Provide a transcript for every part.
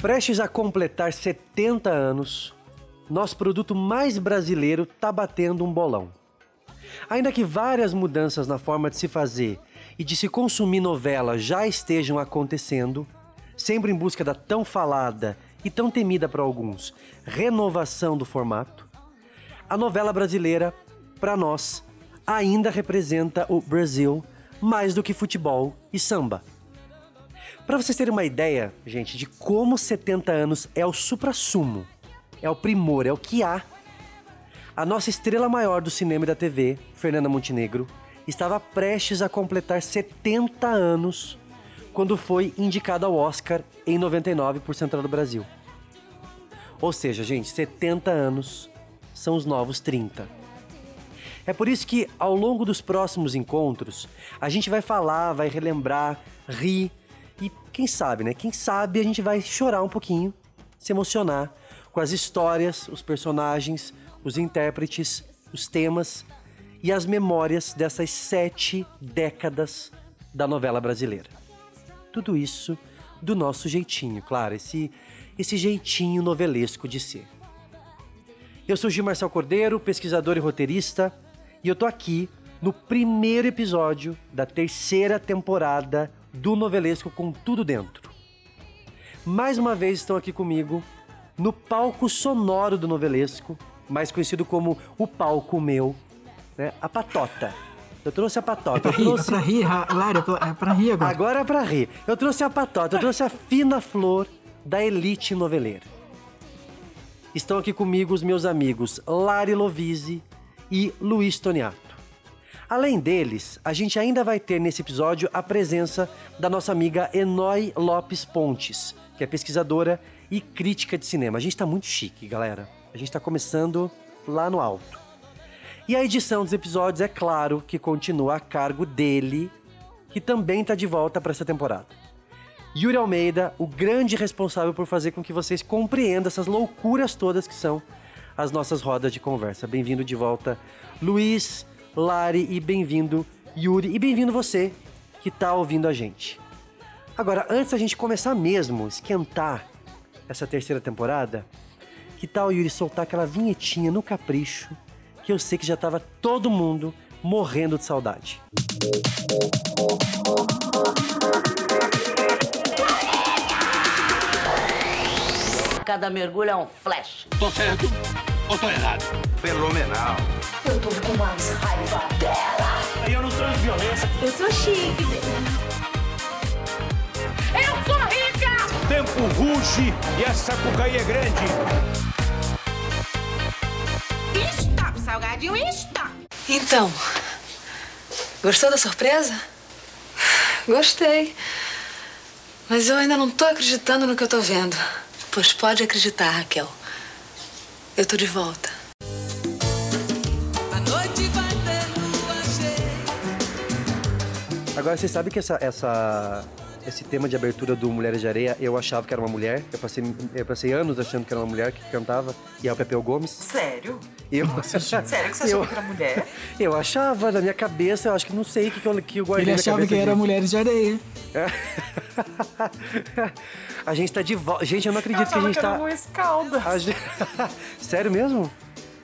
Prestes a completar 70 anos, nosso produto mais brasileiro tá batendo um bolão. Ainda que várias mudanças na forma de se fazer e de se consumir novela já estejam acontecendo, sempre em busca da tão falada e tão temida para alguns renovação do formato, a novela brasileira, para nós, ainda representa o Brasil mais do que futebol e samba. Para vocês terem uma ideia, gente, de como 70 anos é o supra-sumo, é o primor, é o que há. A nossa estrela maior do cinema e da TV, Fernanda Montenegro, estava prestes a completar 70 anos quando foi indicada ao Oscar em 99 por Central do Brasil. Ou seja, gente, 70 anos são os novos 30. É por isso que ao longo dos próximos encontros, a gente vai falar, vai relembrar, rir e quem sabe, né? Quem sabe a gente vai chorar um pouquinho, se emocionar com as histórias, os personagens, os intérpretes, os temas e as memórias dessas sete décadas da novela brasileira. Tudo isso do nosso jeitinho, claro, esse, esse jeitinho novelesco de ser. Eu sou Gil Marcel Cordeiro, pesquisador e roteirista, e eu tô aqui no primeiro episódio da terceira temporada do novelesco com tudo dentro. Mais uma vez estão aqui comigo no palco sonoro do novelesco, mais conhecido como o palco meu, né? A patota. Eu trouxe a patota. É pra rir, trouxe... é pra rir, é pra, é pra rir agora. Agora é pra rir. Eu trouxe a patota, eu trouxe a fina flor da elite noveleira. Estão aqui comigo os meus amigos Lari Lovise e Luiz Toniato. Além deles, a gente ainda vai ter nesse episódio a presença da nossa amiga Enoi Lopes Pontes, que é pesquisadora e crítica de cinema. A gente tá muito chique, galera. A gente tá começando lá no alto. E a edição dos episódios, é claro, que continua a cargo dele, que também tá de volta para essa temporada. Yuri Almeida, o grande responsável por fazer com que vocês compreendam essas loucuras todas que são as nossas rodas de conversa. Bem-vindo de volta, Luiz, Lari e bem-vindo, Yuri, e bem-vindo você que tá ouvindo a gente. Agora, antes da gente começar mesmo, esquentar essa terceira temporada, que tal, Yuri, soltar aquela vinhetinha no capricho, que eu sei que já tava todo mundo morrendo de saudade. Cada mergulho é um flash. Tô certo ou tô errado? Fenomenal. Eu tô com mais raiva dela. Eu não transo violência. Eu sou chique. Eu sou rica! Tempo ruge e essa cucaí é grande. Stop, salgadinho, stop! Então, gostou da surpresa? Gostei. Mas eu ainda não tô acreditando no que eu tô vendo. Pois pode acreditar, Raquel. Eu tô de volta. Agora, você sabe que essa, essa, esse tema de abertura do Mulheres de Areia, eu achava que era uma mulher. Eu passei, eu passei anos achando que era uma mulher que cantava, e é o Pepeu Gomes. Sério? Eu, Sério que você eu, achou que era mulher? eu achava, na minha cabeça, eu acho que não sei o que, que, eu, que eu guardei Ele na achava que era. Mulheres de Areia. a gente tá de volta. Gente, eu não Eu acredito que a gente que era tá. Luiz Caldas. a gente- Sério mesmo?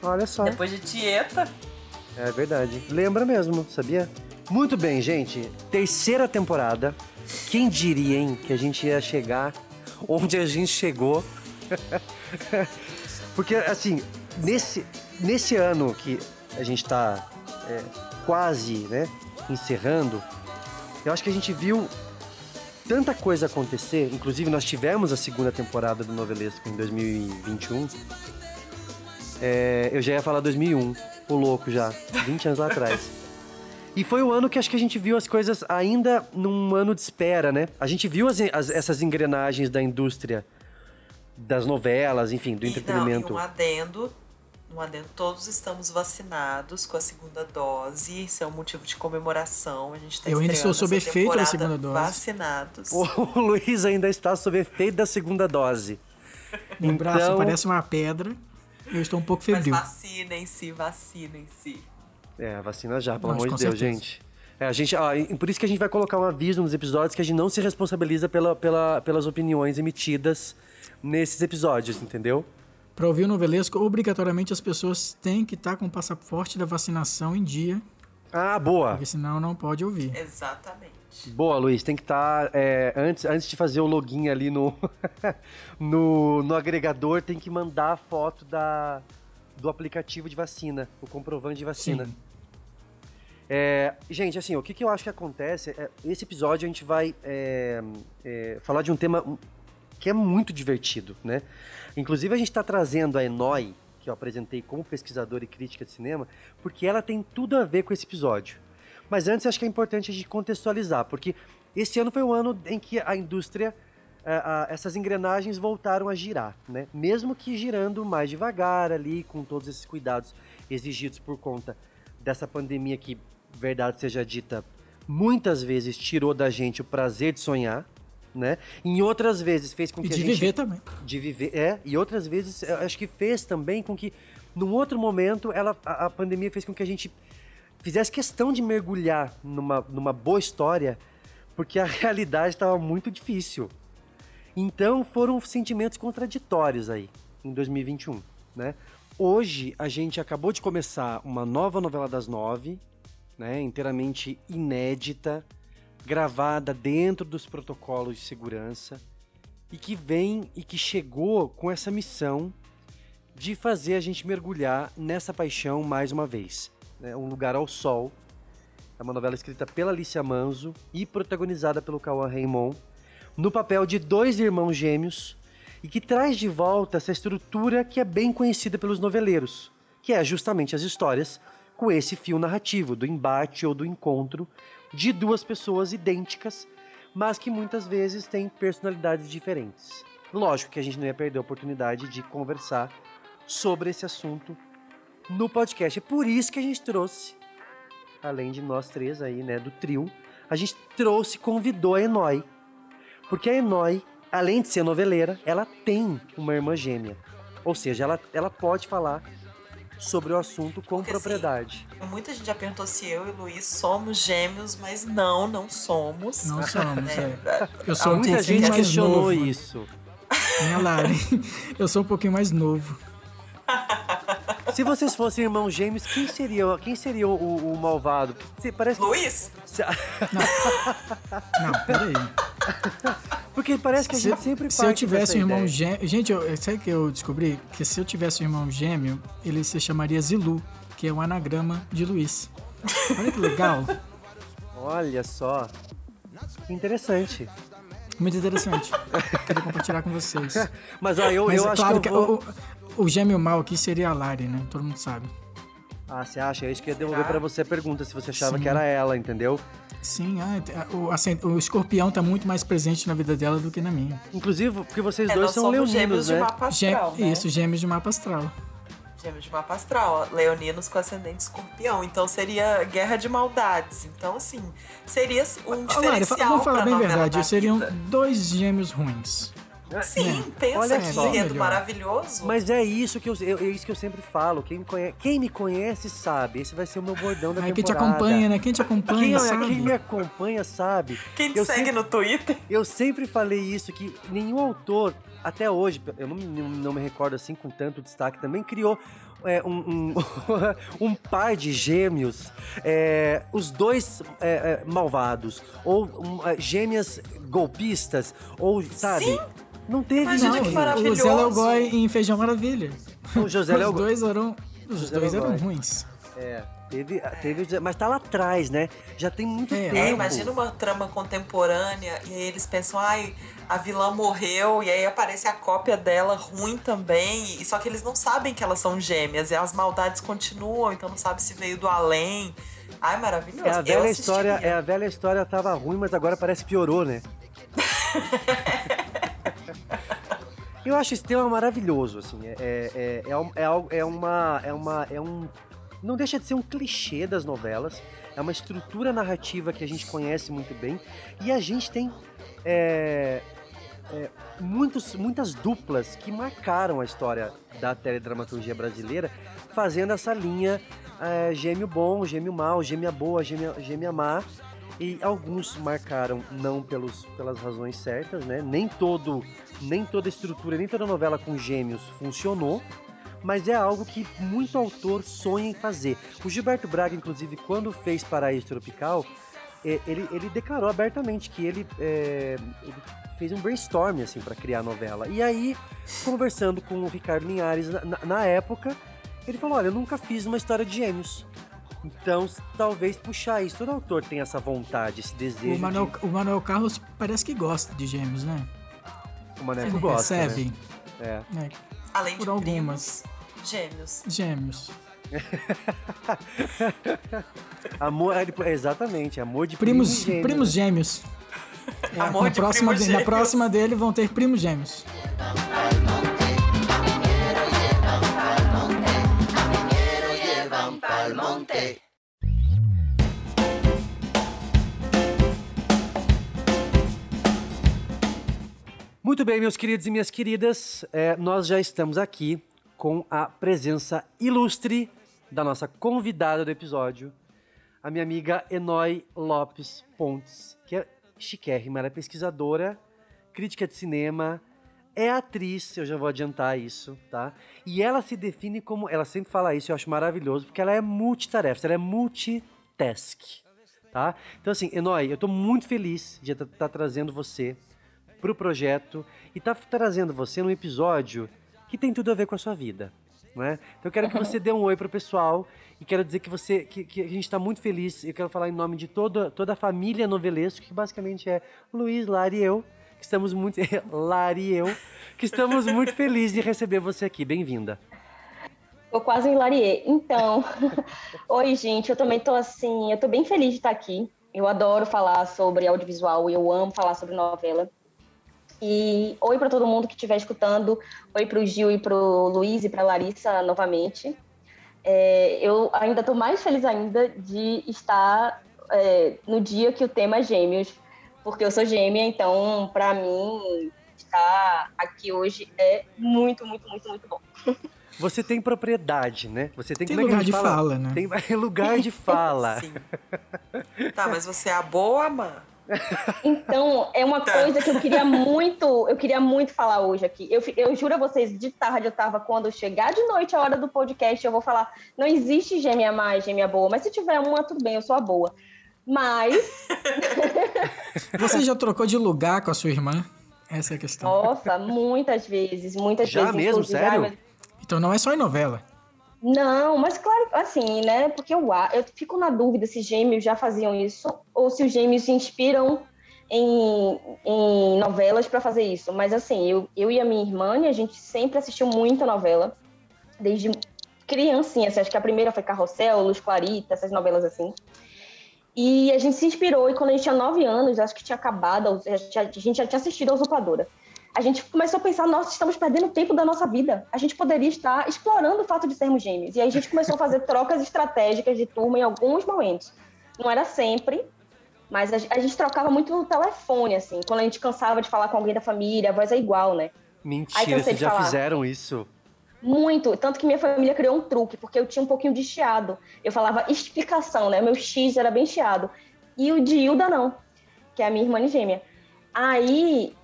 Olha só. Depois de Tieta. É verdade. Lembra mesmo, sabia? Muito bem, gente. Terceira temporada. Quem diria, hein, que a gente ia chegar onde a gente chegou? Porque, assim, nesse, nesse ano que a gente tá é, quase, né, encerrando, eu acho que a gente viu tanta coisa acontecer. Inclusive, nós tivemos a segunda temporada do Novelesco em 2021. É, eu já ia falar 2001, o louco já, 20 anos lá atrás. E foi o ano que acho que a gente viu as coisas ainda num ano de espera, né? A gente viu as- as- essas engrenagens da indústria, das novelas, enfim, do E, entretenimento. Não, e um adendo. Um adendo, todos estamos vacinados com a segunda dose. Isso é um motivo de comemoração. A gente tá Eu ainda estou sob efeito da segunda dose. Vacinados. O Luiz ainda está sob efeito da segunda dose. Meu braço Então- parece uma pedra. Eu estou um pouco Mas febril. vacinem-se, vacinem-se. É, vacina já, pelo Nossa, amor de Deus, certeza. gente. É, a gente, e por isso que a gente vai colocar um aviso nos episódios que a gente não se responsabiliza pela, pela- pelas opiniões emitidas nesses episódios, entendeu? Para ouvir o novelesco, obrigatoriamente as pessoas têm que estar com o passaporte da vacinação em dia, Ah, boa. porque senão não pode ouvir. Exatamente. Boa, Luiz. Tem que estar. antes, antes de fazer o login ali no, no, no agregador, tem que mandar a foto da, do aplicativo de vacina, o comprovante de vacina. Sim. É, gente, assim, o que, que eu acho que acontece? É, esse episódio a gente vai é, é, falar de um tema que é muito divertido, né? Inclusive a gente está trazendo a Enoi, que eu apresentei como pesquisadora e crítica de cinema, porque ela tem tudo a ver com esse episódio. Mas antes acho que é importante a gente contextualizar, porque esse ano foi o ano em que a indústria, a- a- essas engrenagens voltaram a girar, né? Mesmo que girando mais devagar ali, com todos esses cuidados exigidos por conta dessa pandemia que, verdade seja dita, muitas vezes tirou da gente o prazer de sonhar, né? Em outras vezes fez com E que a de gente viver também. de viver, é, e outras vezes acho que fez também com que num outro momento ela a, a pandemia fez com que a gente fizesse questão de mergulhar numa, numa boa história, porque a realidade estava muito difícil. Então foram sentimentos contraditórios aí em 2021, né? Hoje a gente acabou de começar uma nova novela das nove, né? Inteiramente inédita, gravada dentro dos protocolos de segurança e que vem e que chegou com essa missão de fazer a gente mergulhar nessa paixão mais uma vez. Né? Um Lugar ao Sol é uma novela escrita pela Alicia Manzo e protagonizada pelo Cauã Raymond, no papel de dois irmãos gêmeos e que traz de volta essa estrutura que é bem conhecida pelos noveleiros, que é justamente as histórias com esse fio narrativo do embate ou do encontro de duas pessoas idênticas, mas que muitas vezes têm personalidades diferentes. Lógico que a gente não ia perder a oportunidade de conversar sobre esse assunto no podcast. É por isso que a gente trouxe, além de nós três aí, né, do trio, a gente trouxe, convidou a Enoi. Porque a Enoi, além de ser noveleira, ela tem uma irmã gêmea. Ou seja, ela, ela pode falar sobre o assunto com Porque, assim, propriedade. Muita gente já perguntou se eu e o Luiz somos gêmeos, mas não, não somos. Não somos, Né? é. Eu sou um Muita gente mais questionou novo. isso. Minha Lari, eu sou um pouquinho mais novo. Se vocês fossem irmãos gêmeos, quem seria, quem seria o, o malvado? Você parece Luiz? se- Não, peraí. Porque parece que a Se, gente sempre se eu tivesse um irmão gêmeo. Gente, eu, sabe que eu descobri? Que se eu tivesse um irmão gêmeo, ele se chamaria Zilu, que é um anagrama de Luiz. Olha que legal. Olha só. Que interessante. Muito interessante. Queria compartilhar com vocês. Mas ó, eu, Mas eu é acho claro que eu vou... o, o gêmeo mal aqui seria a Lari, né? Todo mundo sabe. Ah, você acha? É isso que eu ia devolver pra você a pergunta, se você achava Sim. que era ela, entendeu? Sim, ah, o, assim, o escorpião tá muito mais presente na vida dela do que na minha. Inclusive, porque vocês É, dois são somos gêmeos leoninos, de né? mapa Gê- astral, né? Isso, gêmeos de mapa astral. Gêmeos de mapa astral, ó, leoninos com ascendente escorpião. Então seria guerra de maldades. Então, assim, seria um Lari, diferencial fa- vamos falar bem a verdade, da seriam dois gêmeos ruins. Sim, É. pensa Olha que só. enredo Melhor. maravilhoso. Mas é isso que eu, eu- é isso que eu sempre falo. Quem me, conhece, quem me conhece sabe. Esse vai ser o meu bordão da Aí quem te temporada. acompanha, né? Quem te Quem, acompanha, olha, sabe? quem me acompanha sabe. Quem te eu segue sempre, no Twitter? Eu sempre falei isso, que nenhum autor, até hoje, eu não, não, não me recordo assim com tanto destaque, também criou é, um, um, um par de gêmeos, é, os dois é, é, malvados, ou um, é, gêmeas golpistas, ou, sabe? Não teve Imagina isso. que Não, maravilhoso. o Zé Léo em Feijão Maravilha. O José Os Léo dois eram, os José dois eram Léo ruins. É, teve, teve, mas tá lá atrás, né? Já tem muito É, tempo. É, imagina uma trama contemporânea e aí eles pensam, ai, a vilã morreu e aí aparece a cópia dela ruim também. E só que eles não sabem que elas são gêmeas e as maldades continuam, então não sabe se veio do além. Ai, maravilhoso. É a velha história, é a velha história tava ruim, mas agora parece que piorou, né? Eu acho esse tema maravilhoso, assim. É, é, é, é, um- é é uma. É uma. É um. Não deixa de ser um clichê das novelas. É uma estrutura narrativa que a gente conhece muito bem. E a gente tem é, é, muitos, muitas duplas que marcaram a história da teledramaturgia brasileira, fazendo essa linha é, gêmeo bom, gêmeo mal, gêmea boa, gêmea, gêmea má. E alguns marcaram não pelos, pelas razões certas, né? Nem todo, nem toda estrutura, nem toda novela com gêmeos funcionou, mas é algo que muito autor sonha em fazer. O Gilberto Braga, inclusive, quando fez Paraíso Tropical, é, ele, ele declarou abertamente que ele, é, ele fez um brainstorm assim para criar a novela. E aí, conversando com o Ricardo Linhares na, na- na época, ele falou: Olha, eu nunca fiz uma história de gêmeos. Então, talvez puxar isso. Todo autor tem essa vontade, esse desejo. O Manuel, de... o Manuel Carlos parece que gosta de gêmeos, né? O Maneco Você gosta. percebe? Né? É. É, Além Por de algumas. primos, gêmeos. gêmeos. Amor, ele- exatamente, amor de Primos, primo e gêmeo, primos né? gêmeos. É, Amor na, de próxima primos de- na gêmeos. próxima dele vão ter primos gêmeos. Muito bem, meus queridos e minhas queridas, é, nós já estamos aqui com a presença ilustre da nossa convidada do episódio, a minha amiga Enói Lopes Pontes, que é chiquérrima, ela é pesquisadora, crítica de cinema, é atriz, eu já vou adiantar isso, tá? E ela se define como, ela sempre fala isso, eu acho maravilhoso, porque ela é multitarefa, ela é multitask, tá? Então assim, Enói, eu tô muito feliz de estar trazendo você pro projeto e tá trazendo você num episódio que tem tudo a ver com a sua vida, não é? Então eu quero que você dê um oi pro pessoal e quero dizer que você que, que a gente está muito feliz. Eu quero falar em nome de toda toda a família novelesco, que basicamente é Luiz, Lari e eu, estamos muito Lari eu, que estamos muito felizes de receber você aqui. Bem-vinda. Eu quase enlariei. Então, oi, gente. Eu também tô assim, eu tô bem feliz de estar aqui. Eu adoro falar sobre audiovisual e eu amo falar sobre novela. E oi para todo mundo que estiver escutando. Oi para o Gil e para o Luiz e para Larissa novamente. É, eu ainda estou mais feliz ainda de estar é, no dia que o tema é gêmeos, porque eu sou gêmea, então para mim estar aqui hoje é muito, muito, muito, muito bom. Você tem propriedade, né? Você tem, Tem é lugar de fala, né? Tem lugar de fala. Sim. Tá, mas você é a boa, mãe? Então, é uma coisa que eu queria muito, eu queria muito falar hoje aqui. Eu, eu juro a vocês, de tarde eu tava, quando chegar de noite a hora do podcast, eu vou falar, não existe gêmea e gêmea boa, mas se tiver uma, tudo bem, eu sou a boa. Mas, Você já trocou de lugar com a sua irmã? Essa é a questão. nossa, muitas vezes, muitas Já vezes. mesmo? inclusive, Sério? ai, meu- Então não é só em novela. Não, mas claro, assim, né? Porque eu, eu fico na dúvida se gêmeos já faziam isso ou se os gêmeos se inspiram em, em novelas para fazer isso. Mas assim, eu, eu e a minha irmã, a gente sempre assistiu muita novela, desde criancinha. Assim, acho que a primeira foi Carrossel, Luz Clarita, essas novelas assim. E a gente se inspirou, e quando a gente tinha nove anos, acho que tinha acabado, a gente já- tinha assistido a Usurpadora. A gente começou a pensar, nossa, estamos perdendo tempo da nossa vida. A gente poderia estar explorando o fato de sermos gêmeos. E aí a gente começou a fazer trocas estratégicas de turma em alguns momentos. Não era sempre, mas a, gente trocava muito no telefone, assim. Quando a gente cansava de falar com alguém da família, a voz é igual, né? Mentira, vocês já falar. fizeram isso? Muito. Tanto que minha família criou um truque, porque eu tinha um pouquinho de chiado. Eu falava explicação, né? Meu X era bem chiado. E o de Hilda não, que é a minha irmã gêmea. Aí,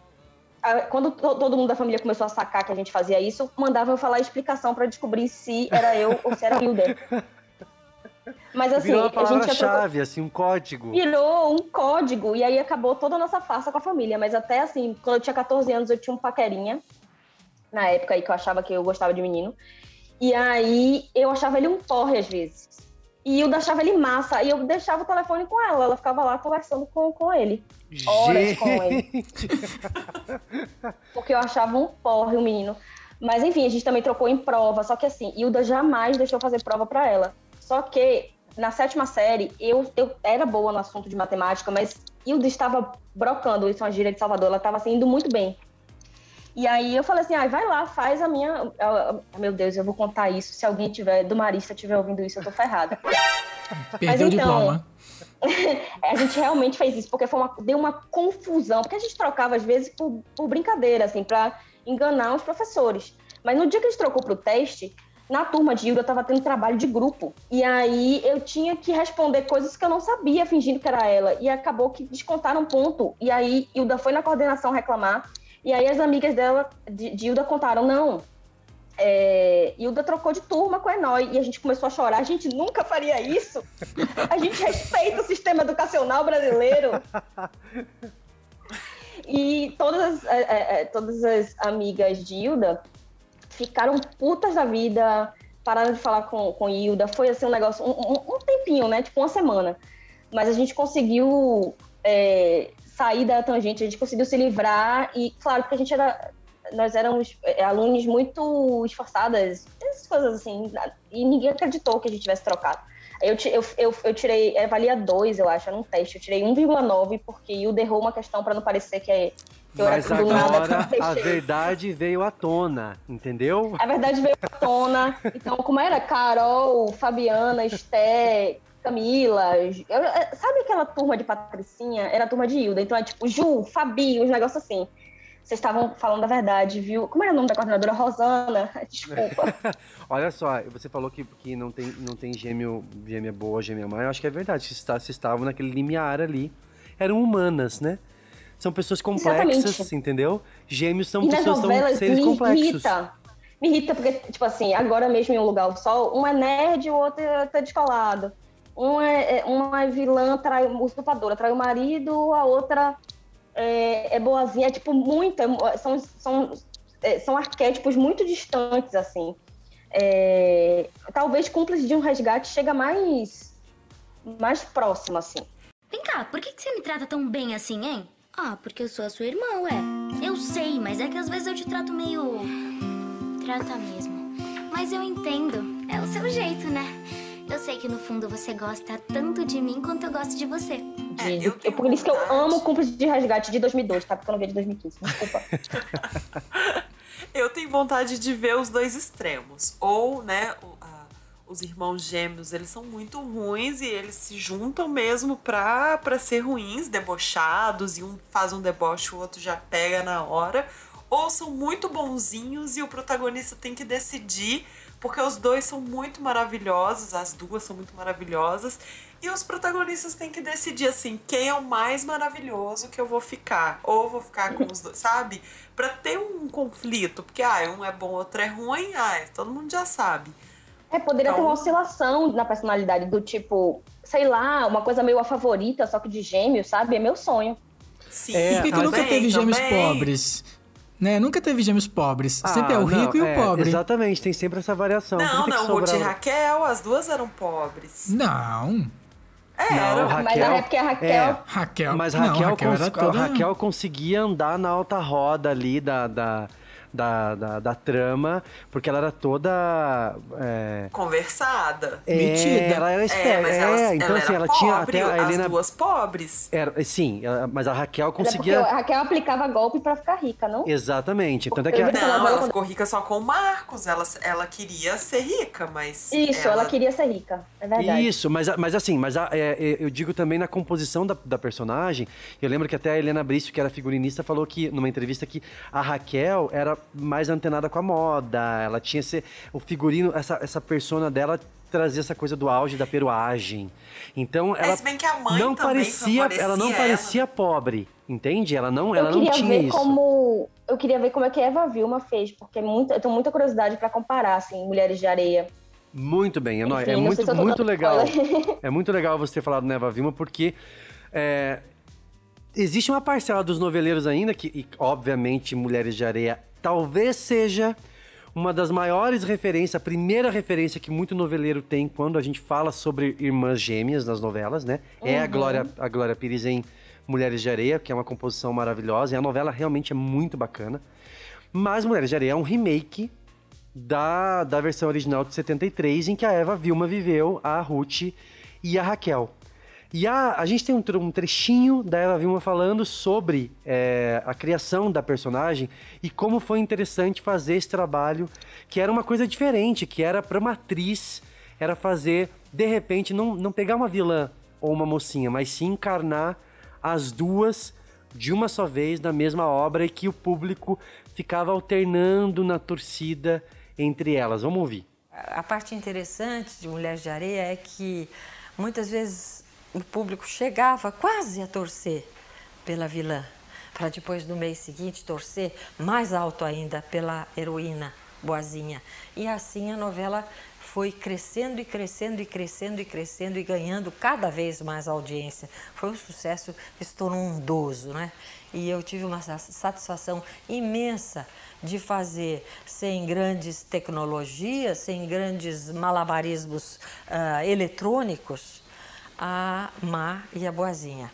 quando to- todo mundo da família começou a sacar que a gente fazia isso, mandava eu falar explicação pra descobrir se era eu ou se era Hilda. Mas assim, Virou uma palavra-chave, assim, um código. virou um código e aí acabou toda a nossa farsa com a família. Mas até assim, quando eu tinha 14 anos, eu tinha um paquerinha, na época aí que eu achava que eu gostava de menino. E aí eu achava ele um porre às vezes. E eu deixava ele massa. E eu deixava o telefone com ela. Ela ficava lá conversando com, com ele. Horas com ele. Gente, Porque eu achava um porre o menino. Mas enfim, a gente também trocou em prova. Só que assim, Hilda jamais deixou fazer prova pra ela. Só que na sétima série, eu, eu era boa no assunto de matemática, mas Hilda estava brocando, isso é uma gíria de Salvador, ela estava assim, indo muito bem. E aí eu falei assim, ah, vai lá, faz a minha. ah, meu Deus, eu vou contar isso. Se alguém tiver, do Marista estiver ouvindo isso, eu tô ferrada. Perdeu o então, diploma. a gente realmente fez isso, porque foi uma, deu uma confusão, porque a gente trocava às vezes por, por brincadeira, assim, para enganar os professores. Mas no dia que a gente trocou pro teste, na turma de Hilda tava tendo trabalho de grupo. E aí eu tinha que responder coisas que eu não sabia, fingindo que era ela. E acabou que descontaram ponto. E aí Hilda foi na coordenação reclamar. E aí as amigas dela, de, de Hilda, contaram: não, é, Hilda trocou de turma com a Enói e a gente começou a chorar. A gente nunca faria isso. A gente respeita o sistema educacional brasileiro. E todas as, é, é, todas as amigas de Hilda ficaram putas da vida, pararam de falar com, com Hilda. Foi assim um negócio, um, um, um tempinho, né? Tipo uma semana. Mas a gente conseguiu é, sair da tangente, a gente conseguiu se livrar. E claro, porque a gente era nós éramos é, alunos muito esforçadas, essas coisas assim, e ninguém acreditou que a gente tivesse trocado. Eu, eu, eu, eu tirei, eu valia 2, eu acho, era um teste, eu tirei 1,9 porque Hilda errou uma questão para não parecer que, é, eu Mas era tudo agora nada. a verdade veio à tona, entendeu? A verdade veio à tona. Então, como era Carol, Fabiana, Esté, Camila, eu- sabe aquela turma de Patricinha? Era a turma de Hilda. Então é tipo Ju, Fabi, uns negócios assim. Vocês estavam falando a verdade, viu? Como era o nome da coordenadora? Rosana. Desculpa. Olha só, você falou que, que não, tem, não tem gêmeo, gêmea boa, gêmea má. Eu acho que é verdade. Vocês vocês estavam naquele limiar ali. Eram humanas, né? São pessoas complexas, Exatamente. entendeu? Gêmeos são E pessoas, são seres me complexos. irrita. Me irrita porque, tipo assim, agora mesmo em um lugar só, um é nerd e o outro tá descolado. Um é, é- uma é vilã, trai, usurpadora, trai o marido, a outra é, é boazinha. É tipo muito. é- são, são, é, são arquétipos muito distantes, assim. É, talvez cúmplice de um resgate chega mais, mais próximo, assim. Vem cá, por que, que você me trata tão bem assim, hein? Ah, porque eu sou a sua irmã, ué. Eu sei, mas é que às vezes eu te trato meio. Trata mesmo. Mas eu entendo. É o seu jeito, né? Eu sei que no fundo você gosta tanto de mim quanto eu gosto de você. De- eu, por isso que eu amo cúmplice de resgate de 2002, tá? Porque eu não vi de 2015. Desculpa. Eu tenho vontade de ver os dois extremos. Ou, né, o- a- os irmãos gêmeos, eles são muito ruins e eles se juntam mesmo pra, pra ser ruins, debochados, e um faz um deboche, o outro já pega na hora. Ou são muito bonzinhos e o protagonista tem que decidir, porque os dois são muito maravilhosos, as duas são muito maravilhosas. E os protagonistas têm que decidir assim, quem é o mais maravilhoso que eu vou ficar, ou vou ficar com os dois, sabe? Pra ter um conflito, porque ah, um é bom, outro é ruim, ah, todo mundo já sabe. É, poderia ter Então- uma oscilação na personalidade, do tipo, sei lá, uma coisa meio a favorita, só que de gêmeos, sabe? É meu sonho. Sim, Por que, que nunca também, teve gêmeos também. pobres? Né? Nunca teve gêmeos pobres. Sempre é Ah, o rico não, e o é, pobre. Exatamente, tem sempre essa variação. Não, não, Ruth e Raquel, as duas eram pobres. Não. Era. Não, Mas é porque a Raquel- é, Raquel. Mas não, Raquel, Raquel cons- era toda... Raquel conseguia andar na alta roda ali da, da, da, da, da trama, porque ela era toda. É, Conversada. é, Metida. ela era É, esperta. mas É, ela, então ela assim, era ela tinha pobre, até a as Helena. duas pobres. Era, sim, ela- mas a Raquel conseguia. a Raquel aplicava golpe pra ficar rica, não? Exatamente. Tanto é que a- Não, ela ela quando- ficou rica só com o Marcos. Ela, ela queria ser rica, mas. Isso, ela... queria ser rica. É verdade. Isso, mas, mas assim, mas a- é, é, eu digo também na composição da, da personagem. Eu lembro que até a Helena Brício, que era figurinista, falou que numa entrevista que a Raquel era mais antenada com a moda. Ela tinha esse, o figurino, essa, essa persona dela trazia essa coisa do auge da peruagem. Então ela se bem que a mãe não parecia, ela não favorecia parecia pobre, entende? Ela não, ela eu não queria tinha ver isso. como. Eu queria ver como é que a Eva Vilma fez, porque é muita, eu tenho muita curiosidade pra comparar, assim, Mulheres de Areia. Muito bem, é, Enfim, é não muito, se muito legal. É muito legal você ter falado Neva Vilma, porque é, existe uma parcela dos noveleiros ainda, que, e, obviamente, Mulheres de Areia talvez seja uma das maiores referências, a primeira referência que muito noveleiro tem quando a gente fala sobre irmãs gêmeas nas novelas, né? É a Uhum. Glória, a Glória Pires em Mulheres de Areia, que é uma composição maravilhosa, e a novela realmente é muito bacana. Mas Mulheres de Areia é um remake da, da versão original de 73, em que a Eva Vilma viveu a Ruth e a Raquel. E a, a gente tem um, um trechinho da Eva Vilma falando sobre é, a criação da personagem e como foi interessante fazer esse trabalho, que era uma coisa diferente, que era para uma atriz, era fazer, de repente, não, não pegar uma vilã ou uma mocinha, mas sim encarnar as duas de uma só vez na mesma obra e que o público ficava alternando na torcida entre elas. Vamos ouvir. A parte interessante de Mulheres de Areia é que muitas vezes o público chegava quase a torcer pela vilã, para depois no mês seguinte torcer mais alto ainda pela heroína boazinha. E assim a novela foi crescendo e crescendo e crescendo e crescendo e ganhando cada vez mais audiência. Foi um sucesso estrondoso, né? E eu tive uma satisfação imensa de fazer sem grandes tecnologias, sem grandes malabarismos uh, eletrônicos, a Má e a Boazinha.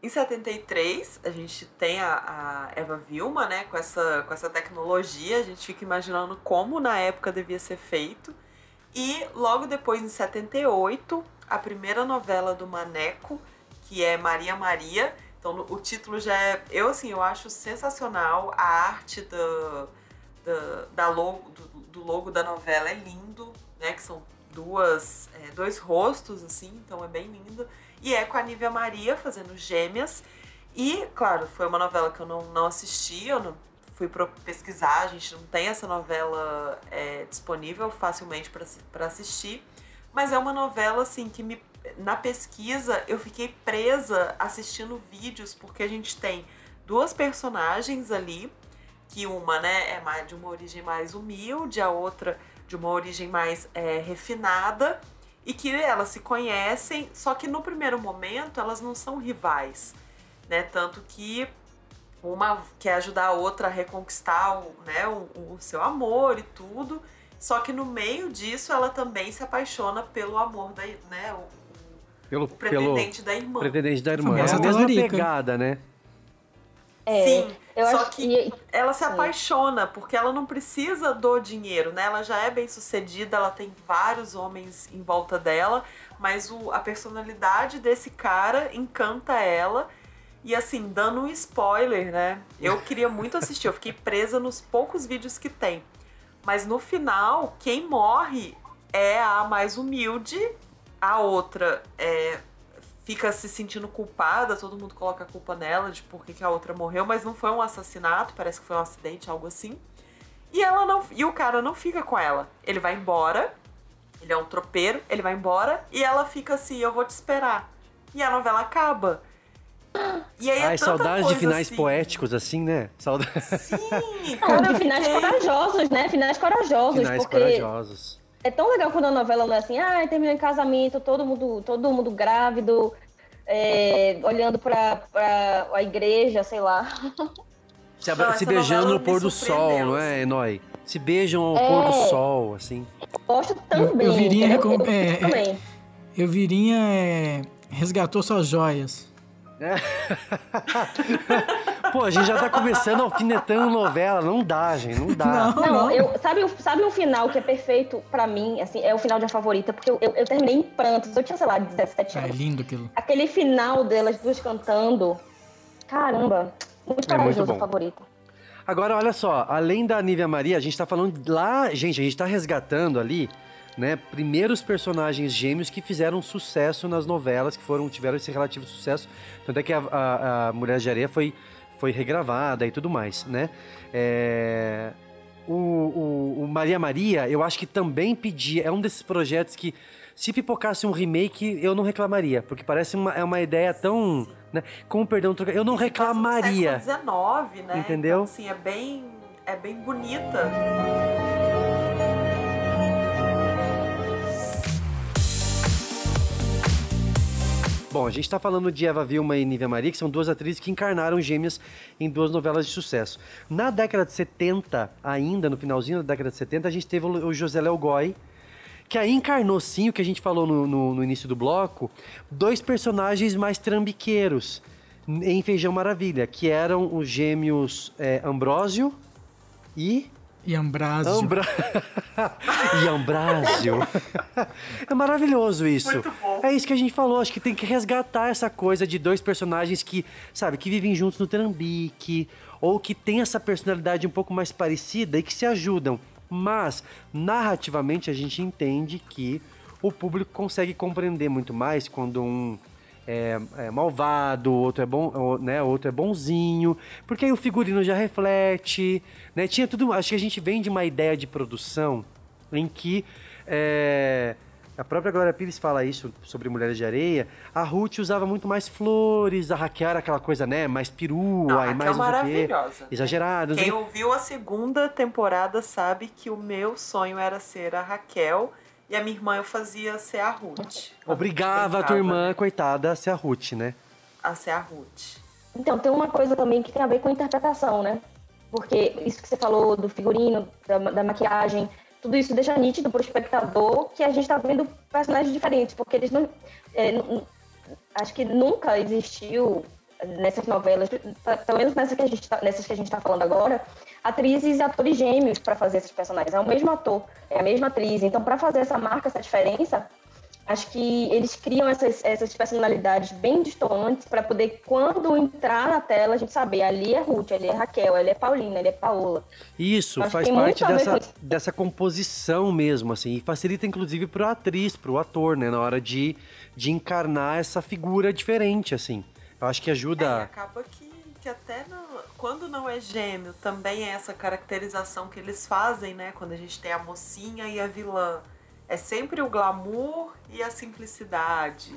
Em 73, a gente tem a, a, Eva Vilma, né, com essa, com essa tecnologia, a gente fica imaginando como na época devia ser feito. E logo depois, em 78, a primeira novela do Maneco, que é Maria Maria. Então o título já é. Eu assim, eu acho sensacional. A arte da, da, da logo, do, do, logo da novela é lindo, né? Que são duas, é, dois rostos, assim, então é bem lindo. E é com a Nívia Maria fazendo gêmeas. E, claro, foi uma novela que eu não, não assisti, eu não fui pesquisar, a gente não tem essa novela é, disponível facilmente para assistir. Mas é uma novela, assim, que me, na pesquisa eu fiquei presa assistindo vídeos, porque a gente tem duas personagens ali, que uma, né, é mais, de uma origem mais humilde, a outra de uma origem mais é, refinada e que elas se conhecem, só que no primeiro momento elas não são rivais, né? Tanto que uma quer ajudar a outra a reconquistar o, né, o, o seu amor e tudo, só que no meio disso ela também se apaixona pelo amor da, né, o, pelo, o pretendente pelo da irmã. Pretendente da irmã. É a mesma pegada, né? É, Sim, só acho que ela se apaixona porque ela não precisa do dinheiro, né? Ela já é bem sucedida, ela tem vários homens em volta dela, mas o, a personalidade desse cara encanta ela. E assim, dando um spoiler, né? Eu queria muito assistir, eu fiquei presa nos poucos vídeos que tem. Mas no final, quem morre é a mais humilde, a outra é fica se sentindo culpada, todo mundo coloca a culpa nela de por que, que a outra morreu, mas não foi um assassinato, parece que foi um acidente, algo assim. E ela não. E o cara não fica com ela. Ele vai embora. Ele é um tropeiro, ele vai embora e ela fica assim, eu vou te esperar. E a novela acaba. E aí é Ai, é saudade de finais assim. poéticos, assim, né? Saudade. Sim, cara, finais corajosos, né? Finais corajosos. Finais porque... corajosos. É tão legal quando a novela não é assim, ah, terminou em casamento, todo mundo, todo mundo grávido, é, olhando pra, pra a igreja, sei lá. Se, não, se beijando no pôr do sol, não é, Enoi? Se beijam ao é. pôr do sol, assim. Gosto também. Eu, eu viria, eu, eu, é, é, eu viria é, resgatou suas joias. Pô, a gente já tá começando alfinetando novela. Não dá, gente. Não dá. Não, não. Eu, sabe, sabe um final que é perfeito pra mim? Assim, é o final de A Favorita, porque eu, eu, eu terminei em prantos. Eu tinha, sei lá, 17 anos. É lindo aquilo. Aquele final delas duas cantando. Caramba. Muito corajoso é A Favorita. Agora, olha só. Além da Nívia Maria, a gente tá falando lá... Gente, a gente tá resgatando ali né, primeiros personagens gêmeos que fizeram sucesso nas novelas, que foram tiveram esse relativo sucesso. Tanto é que a, a, a Mulher de Areia foi, foi regravada e tudo mais, né? É, o, o, o, Maria Maria, eu acho que também pedia, é um desses projetos que se pipocasse um remake, eu não reclamaria, porque parece uma, é uma ideia tão, né, com perdão, eu não reclamaria. XIX, né? Entendeu? Então, assim, é bem, é bem bonita. Bom, a gente está falando de Eva Vilma e Nívia Maria, que são duas atrizes que encarnaram gêmeas em duas novelas de sucesso. Na década de 70, ainda no finalzinho da década de 70, a gente teve o José Léo Goy, que aí encarnou sim o que a gente falou no, no, no início do bloco, dois personagens mais trambiqueiros em Feijão Maravilha, que eram os gêmeos é, Ambrósio e e Ambrásio. Ambra... e Ambrásio. é maravilhoso isso. Muito bom. É isso que a gente falou. Acho que tem que resgatar essa coisa de dois personagens que, sabe, que vivem juntos no trambique, ou que tem essa personalidade um pouco mais parecida e que se ajudam. Mas, narrativamente, a gente entende que o público consegue compreender muito mais quando um é, é malvado, outro é bom, né, outro é bonzinho, porque aí o figurino já reflete, né? Tinha tudo, acho que a gente vem de uma ideia de produção em que é, a própria Glória Pires fala isso sobre Mulheres de Areia. A Ruth usava muito mais flores, a Raquel era aquela coisa, né? Mais perua Não, a e Raquel mais maravilhosa. Exagerada. não sei Quem ouviu a segunda temporada sabe que o meu sonho era ser a Raquel e a minha irmã eu fazia ser a Ruth. Obrigava a tua irmã, coitada, a ser a Ruth, né? A ser a Ruth. Então, tem uma coisa também que tem a ver com interpretação, né? Porque isso que você falou do figurino, da, da maquiagem, tudo isso deixa nítido pro espectador que a gente tá vendo personagens diferentes, porque eles não. é, acho que nunca existiu nessas novelas, pelo menos nessa que a gente tá, nessas que a gente tá falando agora, atrizes e atores gêmeos para fazer esses personagens. É o mesmo ator, é a mesma atriz. Então, para fazer essa marca, essa diferença, acho que eles criam essas, essas personalidades bem distantes para poder, quando entrar na tela, a gente saber ali é Ruth, ali é Raquel, ali é Paulina, ali é Paola. Isso, Acho faz parte a dessa, dessa composição mesmo, assim, e facilita inclusive pro atriz, pro ator, né, na hora de, de encarnar essa figura diferente, assim. Eu acho que É, ajuda. acaba que, que até no- quando não é gêmeo, também é essa caracterização que eles fazem, né? Quando a gente tem a mocinha e a vilã. É sempre o glamour e a simplicidade.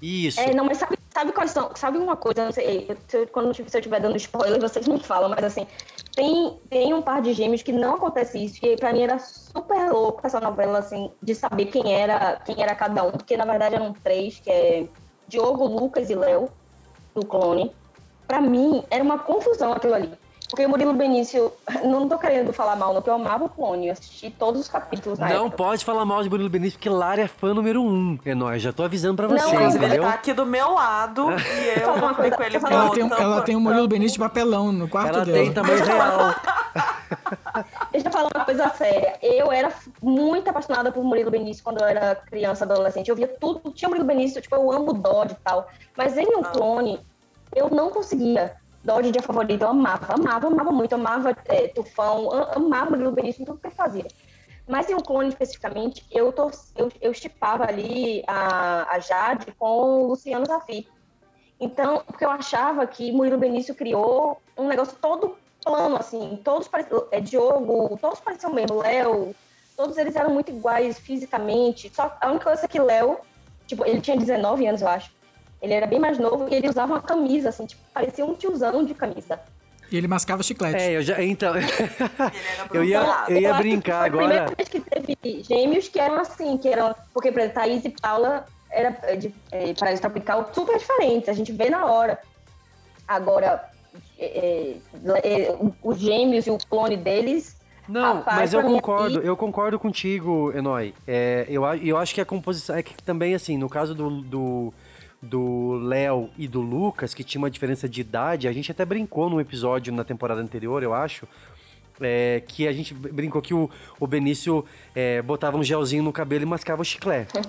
Isso. É, não, mas sabe, sabe quais são? Sabe uma coisa, não sei, eu- se eu- quando se eu estiver dando spoiler, vocês me falam, mas assim, tem, tem um par de gêmeos que não acontece isso, e pra mim era super louco essa novela, assim, de saber quem era, quem era cada um, porque na verdade eram três, que é Diogo, Lucas e Léo, do clone. Pra mim, era uma confusão aquilo ali. Porque o Murilo Benício, não tô querendo falar mal, não, porque eu amava o clone, eu assisti todos os capítulos na Não época. pode falar mal de Murilo Benício, porque Lara é fã número um. É nóis, já tô avisando pra Não, você, Inclusive, ele entendeu? tá aqui do meu lado e eu não coisa, com ele Ela tem, um- ela tem um Murilo Benício de papelão no quarto Ela dela. tem tamanho real. Deixa eu falar uma coisa séria. Eu era muito apaixonada por Murilo Benício quando eu era criança, adolescente. Eu via tudo, tinha Murilo Benício, tipo, eu amo o Dodge e tal. Mas ele um clone, eu não conseguia. Dodge dia favorito, eu amava, amava, amava muito, amava é, Tufão, am- amava Murilo Benício em tudo que ele fazia. Mas em um clone especificamente, eu, tor- eu, eu chipava ali a, a Jade com o Luciano Zafi. Então, porque eu achava que Murilo Benício criou um negócio todo plano, assim, todos pareciam, é, Diogo, todos pareciam mesmo, Léo, todos eles eram muito iguais fisicamente, só a única coisa é que Léo, tipo, ele tinha 19 anos, eu acho, ele era bem mais novo e ele usava uma camisa, assim, tipo, parecia um tiozão de camisa. E ele mascava chiclete. É, eu já. Então. Eu ia, eu ia brincar foi a primeira agora. vez que teve gêmeos que eram assim, que eram, porque, por exemplo, Thaís e Paula era é, de é, Paraíso Tropical super diferentes, a gente vê na hora. Agora, é, é, é, os gêmeos e o clone deles. Não, rapaz, mas eu mim concordo, eu concordo contigo, Enoi. É, eu, eu acho que a composição. É que também, assim, no caso do. do do Léo e do Lucas, que tinha uma diferença de idade, a gente até brincou num episódio na temporada anterior, eu acho, é, que a gente brincou que o, o Benício é, botava um gelzinho no cabelo e mascava o chiclete.